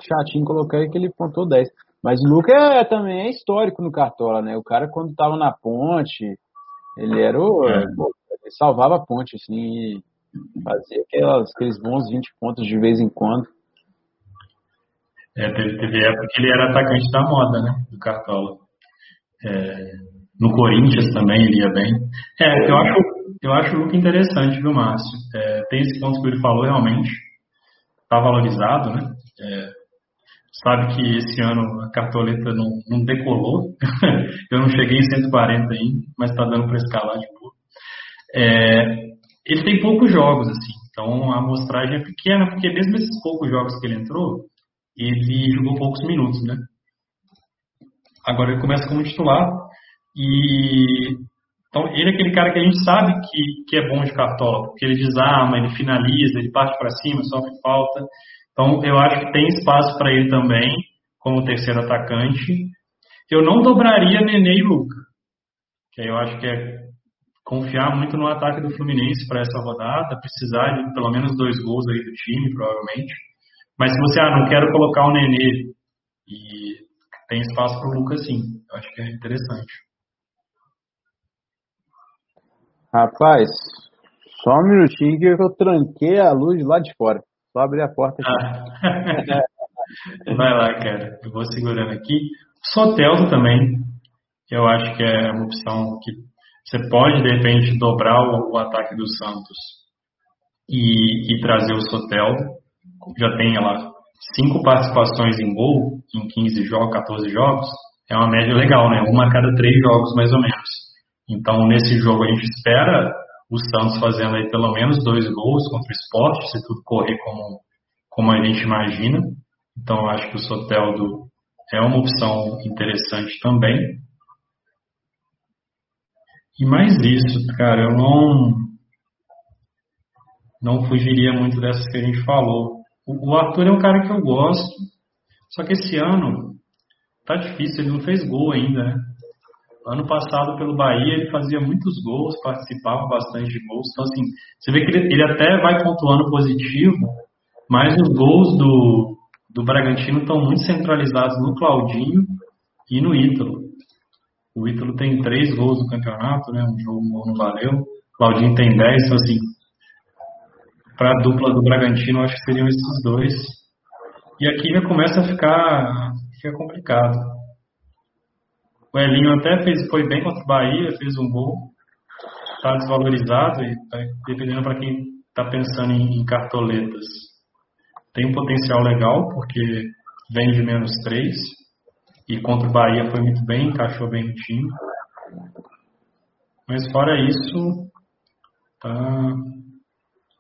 chatinho colocar aí que ele pontou 10. Mas o Lucas é, também é histórico no Cartola, né? O cara quando tava na ponte, ele era o. É. Ele salvava a ponte, assim, fazia aquelas, aqueles bons 20 pontos de vez em quando. É, teve, teve época que ele era atacante da moda, né? Do Cartola. É, no Corinthians também ele ia bem. É, eu acho, eu acho o look interessante, viu, Márcio? É, tem esse ponto que ele falou, realmente. Está valorizado, né? É, sabe que esse ano a cartoleta não, não decolou. eu não cheguei em 140 ainda, mas está dando para escalar de. É, ele tem poucos jogos, assim. Então a amostragem é pequena, porque mesmo esses poucos jogos que ele entrou, ele jogou poucos minutos, né? Agora ele começa como titular, e então ele é aquele cara que a gente sabe que, que é bom de cartola, porque ele desarma, ele finaliza, ele parte para cima, sofre falta. Então eu acho que tem espaço para ele também, como terceiro atacante. Eu não dobraria Nenê e Luca, que eu acho que é confiar muito no ataque do Fluminense para essa rodada, precisar de pelo menos dois gols aí do time, provavelmente. Mas se você, ah, não quero colocar o Nenê e tem espaço para o Lucas sim, eu acho que é interessante. Rapaz, só um minutinho que eu tranquei a luz lá de fora. Só abrir a porta aqui. Ah. Vai lá, cara. Eu vou segurando aqui. Soteldo também. Eu acho que é uma opção que você pode, de repente, dobrar o, o ataque do Santos e, e, trazer o Soteldo. Já tem lá cinco participações em gol em 15 jogos, 14 jogos. É uma média legal, né? Uma a cada três jogos, mais ou menos. Então, nesse jogo, a gente espera o Santos fazendo aí pelo menos dois gols contra o esporte, se tudo correr como, como a gente imagina. Então, acho que o Soteldo é uma opção interessante também. E mais isso, cara, eu não não fugiria muito dessas que a gente falou. O, o Arthur é um cara que eu gosto, só que esse ano tá difícil, ele não fez gol ainda, né? Ano passado, pelo Bahia, ele fazia muitos gols, participava bastante de gols. Então, assim, você vê que ele, ele até vai pontuando positivo, mas os gols do, do Bragantino estão muito centralizados no Claudinho e no Ítalo. O Ítalo tem três gols no campeonato, né? Um jogo não valeu. Claudinho tem dez, então, assim, para a dupla do Bragantino, acho que seriam esses dois. E aqui já começa a ficar, fica complicado. O Elinho até fez, foi bem contra o Bahia, fez um gol. Está desvalorizado e tá dependendo para quem está pensando em, em, cartoletas. Tem um potencial legal, porque vem de menos 3. E contra o Bahia foi muito bem, encaixou bem no time. Mas fora isso, tá,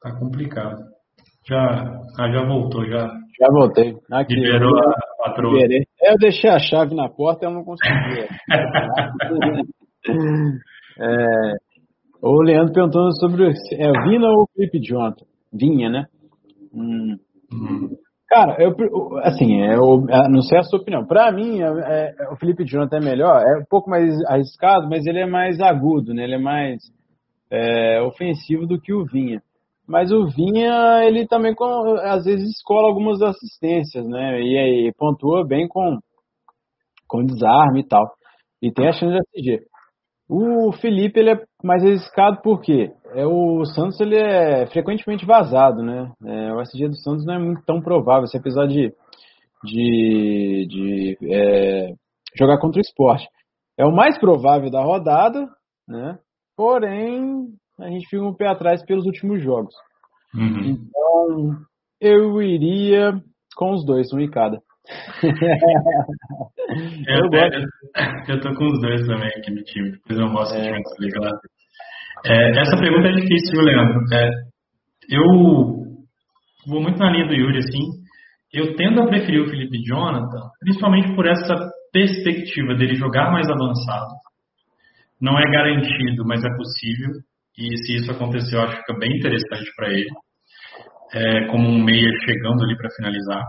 tá complicado. Já, ah, já voltou, já. Já voltei. Aqui, liberou a patroa. Liberei. Eu deixei a chave na porta e eu não consegui. é, o Leandro perguntando sobre é, Vina ou Felipe Jonathan. Vinha, né? Hum. Hum. Cara, eu, assim, é, eu, é, não sei a sua opinião. Para mim, é, é, o Felipe Jonathan é melhor. É um pouco mais arriscado, mas ele é mais agudo, né? Ele é mais é, ofensivo do que o Vinha. Mas o Vinha, ele também às vezes escola algumas assistências, né? E aí pontua bem com, com desarme e tal. E tem a chance de SG. O Felipe, ele é mais arriscado porque é, o Santos ele é frequentemente vazado, né? É, o SG do Santos não é muito tão provável, assim, apesar de, de, de é, jogar contra o esporte. É o mais provável da rodada, né? Porém, a gente fica um pé atrás pelos últimos jogos. Uhum. Então, eu iria com os dois, um em cada. eu, eu, gosto. eu tô com os dois também aqui no time, depois eu mostro é. o time lá. É, essa pergunta é difícil, Leandro. É, eu vou muito na linha do Yuri, assim. Eu tendo a preferir o Felipe Jonathan, principalmente por essa perspectiva dele jogar mais avançado. Não é garantido, mas é possível. E se isso acontecer, eu acho que fica bem interessante para ele, é, como um meia chegando ali para finalizar.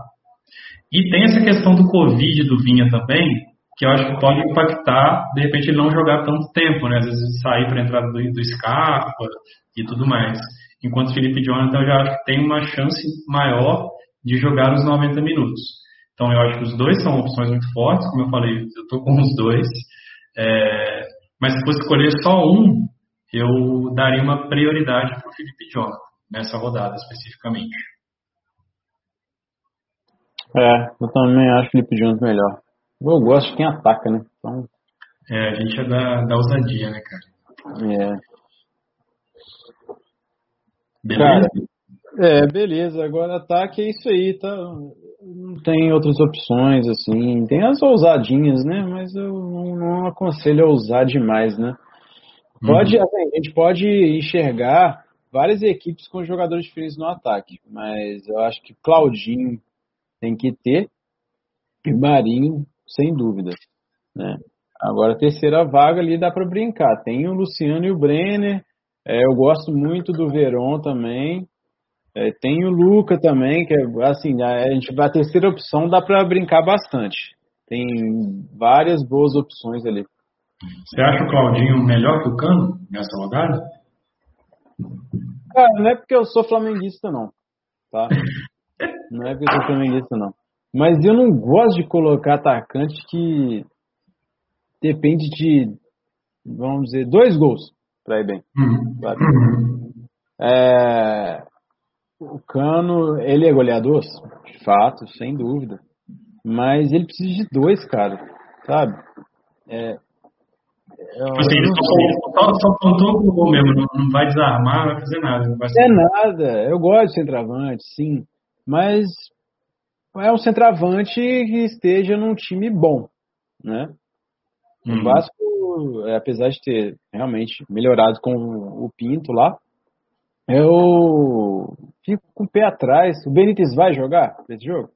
E tem essa questão do Covid do Vinha também, que eu acho que pode impactar, de repente, ele não jogar tanto tempo, né? Às vezes sair para a entrada do, do Scarpa e tudo mais. Enquanto Felipe Jonathan eu já acho que tem uma chance maior de jogar os 90 minutos. Então eu acho que os dois são opções muito fortes, como eu falei, eu estou com os dois. É, mas se fosse escolher só um, eu daria uma prioridade para o Felipe Jonathan, nessa rodada especificamente. É, eu também acho o Felipe Jonathan melhor. Eu gosto de quem ataca, né? Então... É, a gente é da, da ousadia, né, cara? É. Beleza? Cara, é, beleza. Agora ataque é isso aí, tá? Não tem outras opções, assim. Tem as ousadinhas, né? Mas eu não, não aconselho a ousar demais, né? Pode, uhum. assim, a gente pode enxergar várias equipes com jogadores diferentes no ataque, mas eu acho que Claudinho tem que ter e Marinho, sem dúvida. Né? Agora, a terceira vaga ali dá para brincar. Tem o Luciano e o Brenner. É, eu gosto muito do Veron também. É, tem o Luca também, que é assim, a, gente, a terceira opção dá para brincar bastante. Tem várias boas opções ali. Você acha o Claudinho melhor que o Cano nessa rodada? Cara, não é porque eu sou flamenguista, não. Tá? Não é porque eu sou flamenguista, não. Mas eu não gosto de colocar atacante que depende de, vamos dizer, dois gols para ir bem. Uhum. É, o Cano, ele é goleador, de fato, sem dúvida. Mas ele precisa de dois, cara, sabe? É, Tipo assim, ele só, só pontou o gol mesmo, não, não vai desarmar, não vai fazer nada. Não vai é nada, eu gosto de centroavante, sim, mas é um centroavante que esteja num time bom, né? Hum. O Vasco, é, apesar de ter realmente melhorado com o Pinto lá, eu fico com o pé atrás. O Benítez vai jogar esse jogo?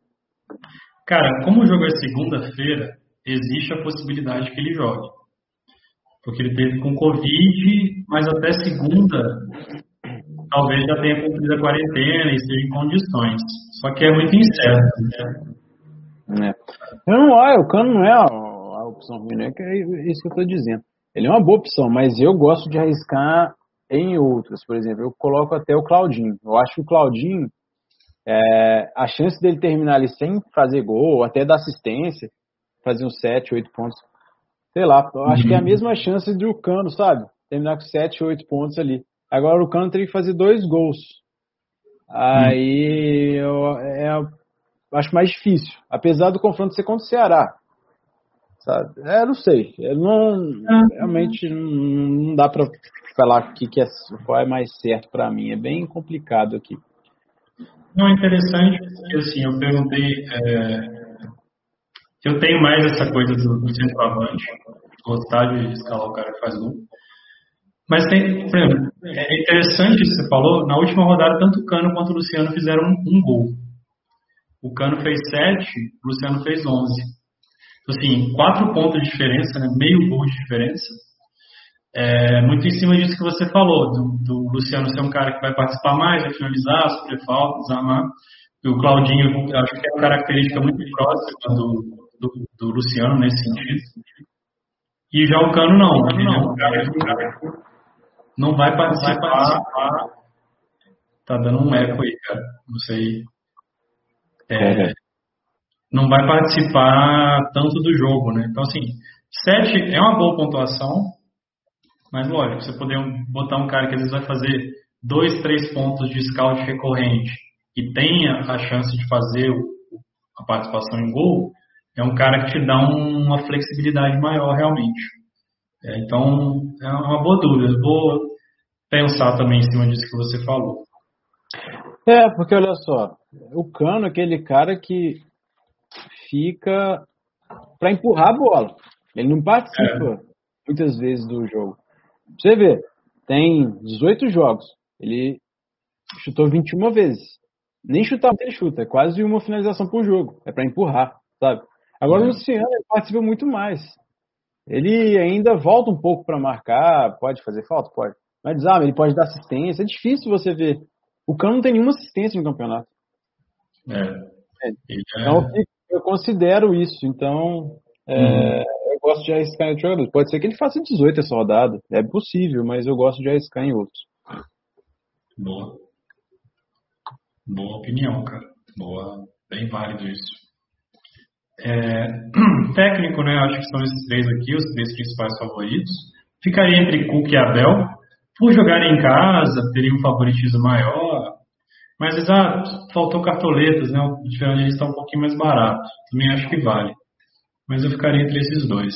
Cara, como o jogo é segunda-feira, existe a possibilidade que ele jogue. Porque ele teve com Covid, mas até segunda talvez já tenha cumprido a quarentena e esteja em condições. Só que é muito incerto. Né? É. Eu não, ah, o Cano não é a, a opção ruim, né? Que é isso que eu estou dizendo. Ele é uma boa opção, mas eu gosto de arriscar em outras. Por exemplo, eu coloco até o Claudinho. Eu acho que o Claudinho, é, a chance dele terminar ali sem fazer gol, até dar assistência, fazer uns 7, 8 pontos, sei lá, eu acho uhum. que é a uhum. mesma chance do Cano, sabe? Terminar com 7, 8 pontos ali. Agora o Cano teria que fazer dois gols. Aí eu, é, acho mais difícil. Apesar do confronto ser contra o Ceará. Sabe? É, não sei. Eu não, realmente não, não dá para falar que, que é, qual é mais certo para mim. É bem complicado aqui. Não, é interessante, porque assim, eu perguntei. É, eu tenho mais essa coisa do, do centroavante, gostar de escalar o cara que faz gol. Mas tem, por exemplo, é interessante isso que você falou, na última rodada, tanto o Cano quanto o Luciano fizeram um, um gol. O Cano fez 7, o Luciano fez 11. Então, assim, quatro pontos de diferença, né? meio gol de diferença. É, muito em cima disso que você falou, do, do, Luciano ser um cara que vai participar mais, vai finalizar, sofrer falta, desarmar. E o Claudinho, acho que é uma característica muito próxima do, do, do Luciano nesse sentido. E já o Cano não. Ele é um cara que não vai participar. Tá dando um eco aí, cara. Não sei. É, não vai participar tanto do jogo, né? Então, assim, 7 é uma boa pontuação, mas lógico, você poder botar um cara que às vezes vai fazer dois, três pontos de scout recorrente e tenha a chance de fazer a participação em gol, é um cara que te dá uma flexibilidade maior realmente. É, então, é uma boa dúvida. Vou pensar também em cima disso que você falou. É, porque olha só, o Cano é aquele cara que fica para empurrar a bola. Ele não participa é. muitas vezes do jogo. Você vê, tem 18 jogos. Ele chutou 21 vezes. Nem chutar ele chuta, é quase uma finalização por jogo. É para empurrar, sabe? Agora é. o Luciano ele participa muito mais. Ele ainda volta um pouco para marcar, pode fazer falta? Pode. Mas ah, ele pode dar assistência. É difícil você ver. O Cano não tem nenhuma assistência no campeonato. É. é. Então eu considero isso. Então é, uhum. eu gosto de arriscar em jogadores. Pode ser que ele faça 18 essa rodada. É possível, mas eu gosto de arriscar em outros. Boa. Boa opinião, cara. Boa. Bem válido isso. É, técnico, né? Acho que são esses três aqui, os três principais favoritos. Ficaria entre Cook e Abel. Por jogar em casa, teria um favoritismo maior. Mas ah, faltou cartoletas, né? O diferente está um pouquinho mais barato. Também acho que vale. Mas eu ficaria entre esses dois.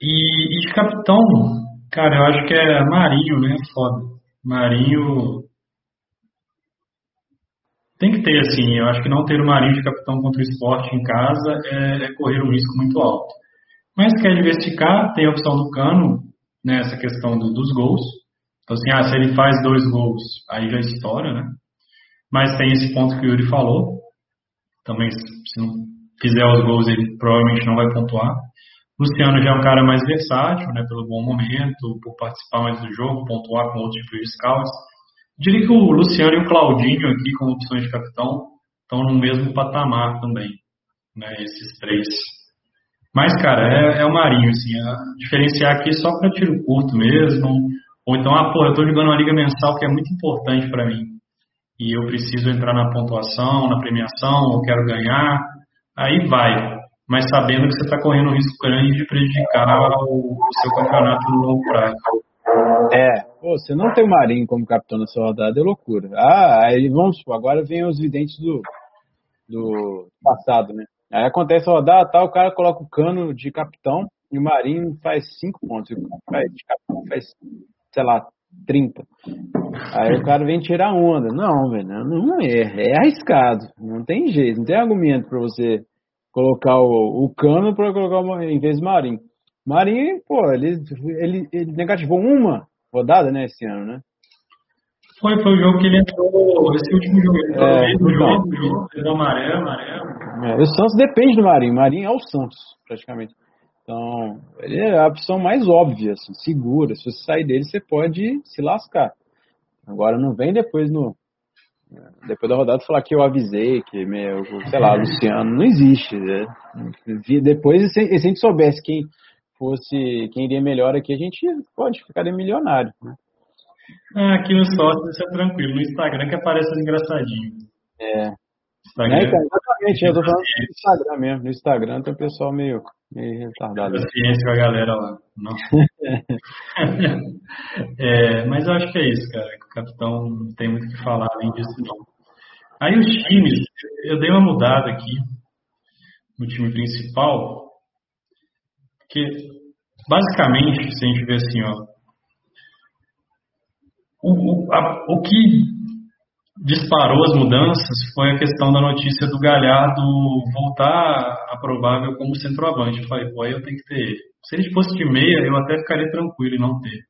E, e de capitão, cara, eu acho que é Marinho, né? Foda. Marinho tem que ter, assim, eu acho que não ter o Marinho de capitão contra o esporte em casa é, é correr um risco muito alto. Mas quer diversificar, tem a opção do Cano, nessa né, questão do, dos gols. Então, assim, ah, se ele faz dois gols, aí já estoura, né? Mas tem esse ponto que o Yuri falou. Também, se não fizer os gols, ele provavelmente não vai pontuar. Luciano já é um cara mais versátil, né? Pelo bom momento, por participar mais do jogo, pontuar com outros tipos de scouts. Diria que o Luciano e o Claudinho aqui, como opções de capitão, estão no mesmo patamar também, né? Esses três. Mas, cara, é, é o Marinho, assim, é diferenciar aqui só para tiro curto mesmo. Ou então, ah, pô, eu tô jogando uma liga mensal que é muito importante para mim. E eu preciso entrar na pontuação, na premiação, eu quero ganhar. Aí vai. Mas sabendo que você está correndo um risco grande de prejudicar o, o seu campeonato no longo prazo. É, Pô, você não tem o Marinho como capitão na sua rodada, é loucura. Ah, aí vamos supor, agora vem os videntes do, do passado, né? Aí acontece a rodada, tá, o cara coloca o cano de capitão e o Marinho faz 5 pontos. E o cara de capitão faz, sei lá, 30. Aí o cara vem tirar onda. Não, velho, não é. É arriscado. Não tem jeito, não tem argumento para você colocar o, o cano para colocar o, em vez do Marinho. Marinho, pô, ele, ele, ele negativou uma rodada, né, esse ano, né? Foi, foi o jogo que ele entrou, esse último jogo, ele entrou é, no jogo, jogo, pegou amarelo, amarelo. É, o Santos depende do Marinho, o Marinho é o Santos, praticamente. Então, ele é a opção mais óbvia, assim, segura. Se você sair dele, você pode se lascar. Agora não vem depois no. Depois da rodada falar que eu avisei, que meu, sei lá, Luciano, não existe. Né? Depois, se a gente soubesse quem fosse, quem iria melhor aqui, a gente pode ficar milionário. Né? Ah, aqui no sócio isso é tranquilo. No Instagram que aparece os engraçadinhos. É. Instagram. É, então, exatamente, eu tô falando do Instagram mesmo. No Instagram tem o pessoal meio, meio retardado. Paciência com a galera lá. Não. é, mas eu acho que é isso, cara. O capitão não tem muito o que falar além disso, não. Aí os times, eu dei uma mudada aqui no time principal, porque basicamente, se a gente ver assim, ó, o, o, a, o que disparou as mudanças foi a questão da notícia do Galhardo voltar a provável como centroavante. Eu falei, pô, aí eu tenho que ter ele. Se ele fosse de meia, eu até ficaria tranquilo em não ter.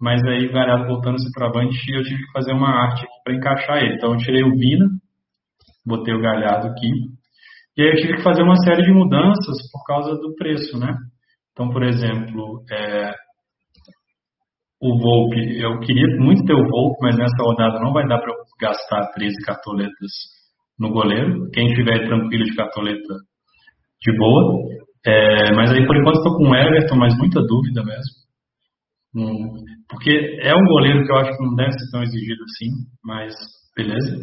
Mas aí o Galhardo voltando centroavante, eu tive que fazer uma arte para encaixar ele. Então eu tirei o Vina, botei o Galhardo aqui. E aí eu tive que fazer uma série de mudanças por causa do preço, né? Então, por exemplo, é, o Volpe, eu queria muito ter o Volpe, mas nessa rodada não vai dar para gastar 13 cartoletas no goleiro. Quem estiver tranquilo de cartoleta, de boa. É, mas aí por enquanto estou com o Everton, mas muita dúvida mesmo. Hum, porque é um goleiro que eu acho que não deve ser tão exigido assim, mas beleza.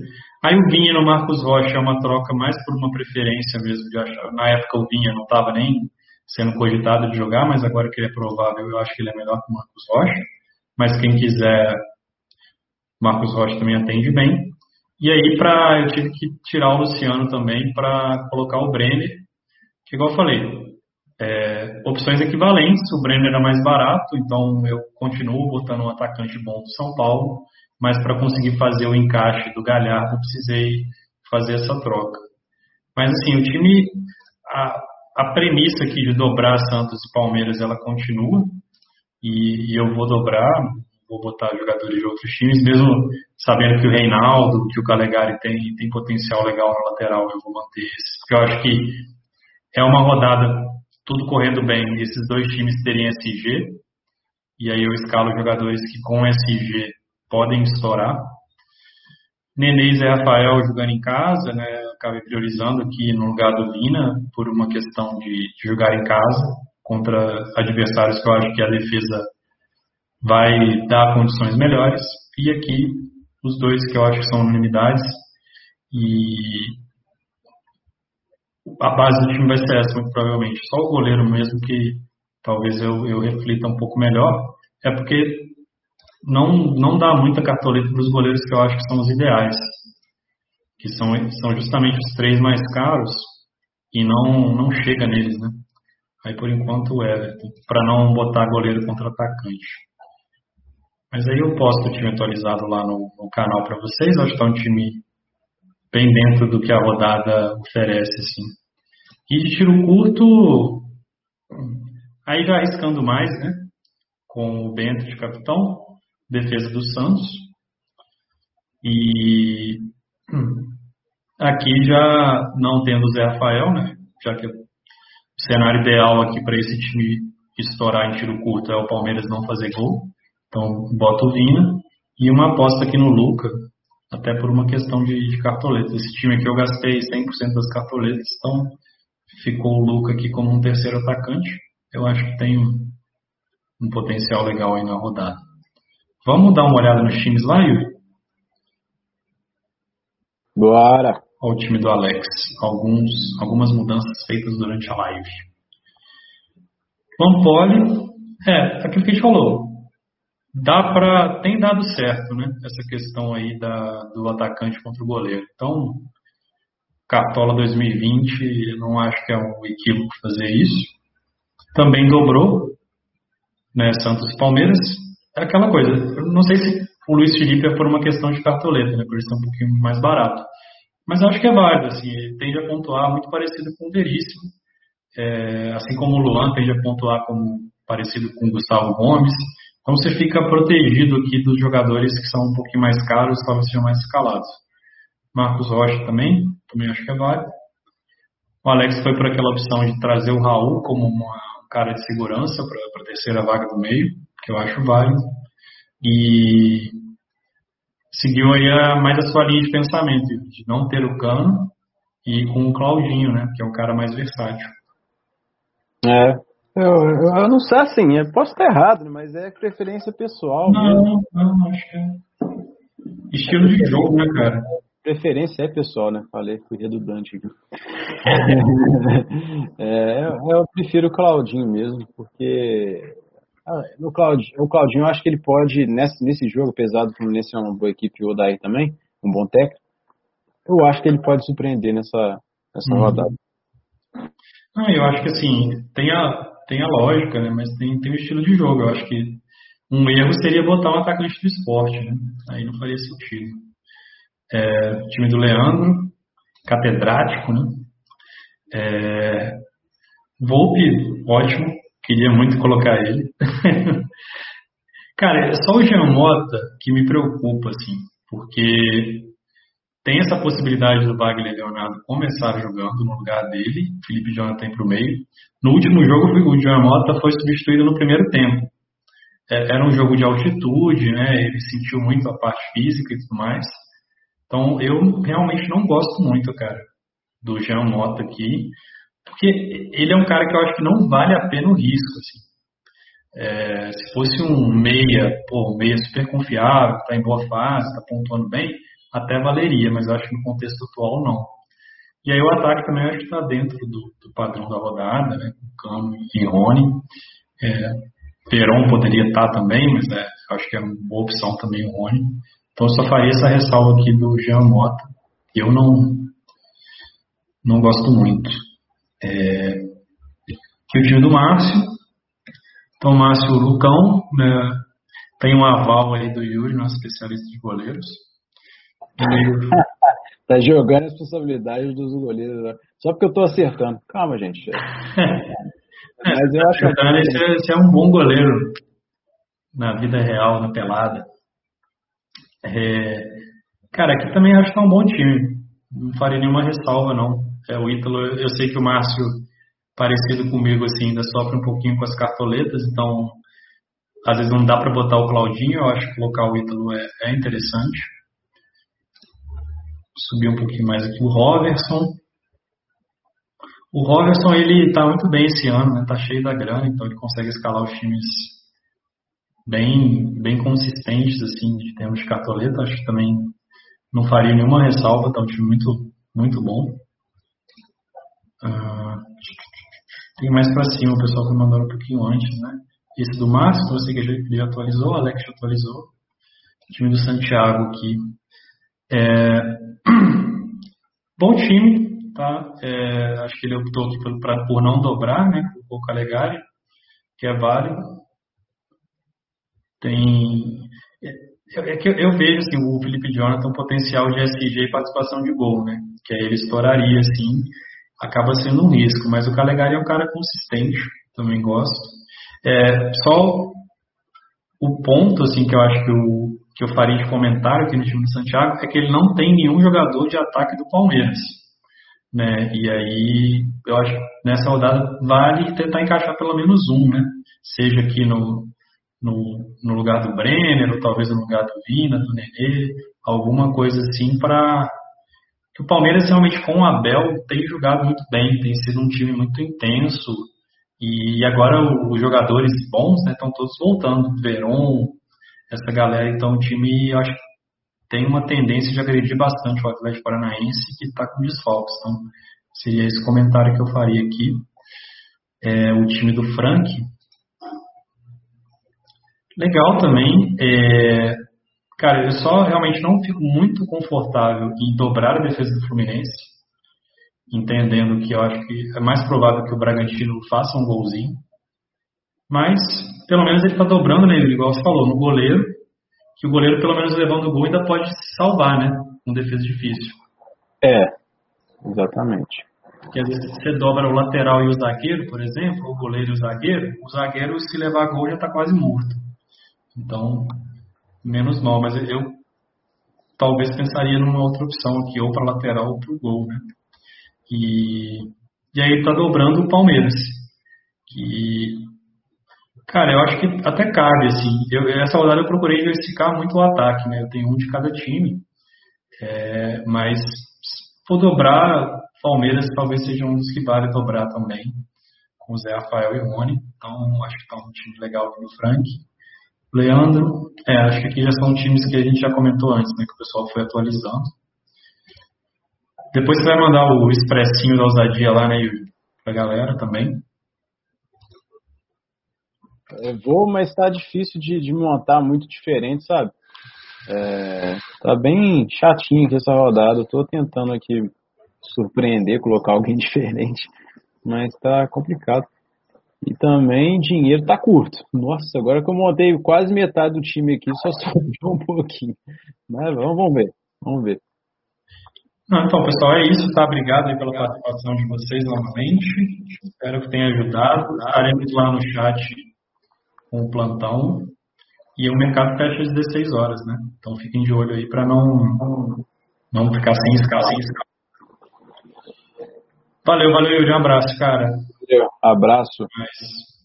Aí o Vinha no Marcos Rocha é uma troca mais por uma preferência mesmo de achar. Na época o Vinha não estava nem sendo cogitado de jogar, mas agora que ele é provável, eu acho que ele é melhor que o Marcos Rocha mas quem quiser, Marcos Rocha também atende bem. E aí pra, eu tive que tirar o Luciano também para colocar o Brenner, que igual eu falei, é, opções equivalentes, o Brenner era mais barato, então eu continuo botando um atacante bom do São Paulo, mas para conseguir fazer o encaixe do Galhardo, eu precisei fazer essa troca. Mas assim, o time, a, a premissa aqui de dobrar Santos e Palmeiras, ela continua, e, e eu vou dobrar, vou botar jogadores de outros times, mesmo sabendo que o Reinaldo, que o Calegari tem, tem potencial legal na lateral, eu vou manter esse. Porque eu acho que é uma rodada, tudo correndo bem, esses dois times terem SG, e aí eu escalo jogadores que com SG podem estourar. Nenês e Rafael jogando em casa, né? Acabei priorizando aqui no lugar do Vina por uma questão de, de jogar em casa contra adversários que eu acho que a defesa vai dar condições melhores. E aqui, os dois que eu acho que são unanimidades. E a base do time vai ser essa, muito provavelmente. Só o goleiro mesmo que talvez eu, eu reflita um pouco melhor. É porque não, não dá muita cartoleta para os goleiros que eu acho que são os ideais. Que são, são justamente os três mais caros e não, não chega neles, né? Aí por enquanto o Everton, para não botar goleiro contra atacante. Mas aí eu posto o time atualizado lá no, no canal para vocês. Acho que está um time bem dentro do que a rodada oferece, assim. E de tiro curto, aí já arriscando mais, né? Com o Bento de capitão, defesa do Santos. E aqui já não tendo o Zé Rafael, né? Já que o cenário ideal aqui para esse time estourar em tiro curto é o Palmeiras não fazer gol. Então, bota o Vina. E uma aposta aqui no Luca, até por uma questão de, de cartoletas. Esse time aqui eu gastei 100% das cartoletas, então ficou o Luca aqui como um terceiro atacante. Eu acho que tem um, um potencial legal aí na rodada. Vamos dar uma olhada nos times lá, Yuri? Bora! Ao time do Alex. Alguns, algumas mudanças feitas durante a live. Lampoli, é, aquilo que a gente falou. Dá pra, tem dado certo, né? Essa questão aí da, do atacante contra o goleiro. Então, Cartola 2020, não acho que é um equívoco fazer isso. Também dobrou, né? Santos e Palmeiras. É aquela coisa. Eu não sei se o Luiz Felipe é por uma questão de cartoleta, né? Por isso é um pouquinho mais barato. Mas acho que é válido, assim, ele tende a pontuar muito parecido com o Veríssimo, é, assim como o Luan tende a pontuar como parecido com o Gustavo Gomes. Então você fica protegido aqui dos jogadores que são um pouquinho mais caros, talvez sejam mais escalados. Marcos Rocha também, também acho que é válido. O Alex foi para aquela opção de trazer o Raul como uma, um cara de segurança para a terceira vaga do meio, que eu acho válido. E seguiu aí a, mais a sua linha de pensamento, de não ter o Cano e com o Claudinho, né, que é um cara mais versátil. É, eu, eu, não sei assim, eu posso estar errado, mas é preferência pessoal. Não, mesmo. não, acho que é estilo de jogo, né, cara? Preferência é pessoal, né? Falei, fui redundante aqui. é, eu prefiro o Claudinho mesmo, porque no Claudinho, o Claudinho eu acho que ele pode, nesse, nesse jogo, apesar do Fluminense é uma boa equipe o Odair também, um bom técnico, eu acho que ele pode surpreender nessa, nessa uhum. rodada. Não, eu acho que assim, tem a, tem a lógica, né? Mas tem, tem o estilo de jogo. Eu acho que um erro seria botar um atacante do esporte, né? Aí não faria sentido. É, time do Leandro, catedrático, né? É, Volpe, ótimo. Queria muito colocar ele. Cara, é só o Jean Mota que me preocupa, assim, porque tem essa possibilidade do Wagner Leonardo começar jogando no lugar dele, Felipe Jonathan para o meio. No último jogo, o Jean Mota foi substituído no primeiro tempo. É, era um jogo de altitude, né? Ele sentiu muito a parte física e tudo mais. Então, eu realmente não gosto muito, cara, do Jean Mota aqui, porque ele é um cara que eu acho que não vale a pena o risco, assim. É, se fosse um meia, pô, um meia super confiável, tá em boa fase, tá pontuando bem, até valeria, mas eu acho que no contexto atual não. E aí o ataque também acho que está dentro do, do, padrão da rodada, né? Com Cano e Rony. É, Peron poderia estar tá também, mas é, acho que é uma boa opção também o Rony. Então eu só faria essa ressalva aqui do Jean Mota. Eu não, não gosto muito. É, que o time do Márcio. Então, Márcio Lucão, né, tem um aval aí do Yuri, nosso especialista de goleiros. tá jogando a responsabilidade dos goleiros. Né? Só porque eu tô acertando. Calma, gente. Mas eu acho que. Esse, esse é um bom goleiro na vida real, na pelada. É, cara, aqui também acho que é um bom time. Não faria nenhuma ressalva, não. É, o Ítalo, eu sei que o Márcio, parecido comigo, assim, ainda sofre um pouquinho com as cartoletas, então às vezes não dá para botar o Claudinho. Eu acho que colocar o Ítalo é, é interessante subir um pouquinho mais aqui o Roverson. O Roverson ele está muito bem esse ano, né? Tá cheio da grana, então ele consegue escalar os times bem bem consistentes assim de termos de cartoleta. Acho que também não faria nenhuma ressalva, tá um time muito muito bom. Uh, tem mais para cima, o pessoal que mandou um pouquinho antes, né? Esse do Márcio, você que já atualizou, Alex já atualizou. O time do Santiago aqui. É, Bom time, tá? É, acho que ele optou aqui por, pra, por não dobrar, né? O Calegari, que é válido. Tem. É, é que eu, eu, vejo assim, o Felipe Jonathan um potencial de SG e participação de gol, né? Que aí ele estouraria, assim, acaba sendo um risco. Mas o Calegari é um cara consistente, também gosto. É, só o ponto, assim, que eu acho que o, que eu faria de comentário aqui no time do Santiago é que ele não tem nenhum jogador de ataque do Palmeiras. Né? E aí eu acho que nessa rodada vale tentar encaixar pelo menos um, né? Seja aqui no, no, no lugar do Brenner, ou talvez no lugar do Vina, do Nenê, alguma coisa assim para que o Palmeiras realmente com o Abel tem jogado muito bem, tem sido um time muito intenso e agora os jogadores bons estão né, todos voltando, Veron, essa galera, então o time acho que tem uma tendência de agredir bastante o Atlético Paranaense que está com desfalques. Então, seria esse comentário que eu faria aqui. É, o time do Frank. Legal também. É, cara, eu só realmente não fico muito confortável em dobrar a defesa do Fluminense, entendendo que eu acho que é mais provável que o Bragantino faça um golzinho. Mas, pelo menos ele está dobrando nele, igual você falou, no goleiro, que o goleiro, pelo menos levando o gol, ainda pode se salvar, né? Com defesa difícil. É, exatamente. Porque às vezes você dobra o lateral e o zagueiro, por exemplo, o goleiro e o zagueiro, o zagueiro, se levar gol, já está quase morto. Então, menos mal, mas eu talvez pensaria numa outra opção aqui, ou para lateral ou para o gol, né? E, e aí tá dobrando o Palmeiras. Que, cara, eu acho que até cabe, assim. Eu, essa rodada eu procurei diversificar muito o ataque, né? Eu tenho um de cada time. É, mas se for dobrar, Palmeiras talvez seja um dos que vale dobrar também. Com o Zé Rafael e o Rony. Então, acho que tá um time legal no Frank. Leandro, é, acho que aqui já são times que a gente já comentou antes, né? Que o pessoal foi atualizando. Depois você vai mandar o expressinho da ousadia lá, né? Pra galera também. Eu vou, mas tá difícil de, de montar muito diferente, sabe? É, tá bem chatinho aqui essa rodada. Eu tô tentando aqui surpreender, colocar alguém diferente, mas tá complicado. E também dinheiro tá curto. Nossa, agora que eu montei quase metade do time aqui, só sobrou um pouquinho. Mas vamos, vamos ver. Vamos ver. Não, então, pessoal, é isso, tá? Obrigado pela participação de vocês novamente. Espero que tenha ajudado. Estaremos lá no chat com o plantão. E o mercado fecha às 16 horas, né? Então fiquem de olho aí para não, não ficar sem escala. Valeu, valeu, Yuri. Um abraço, cara. Valeu, abraço. Mas...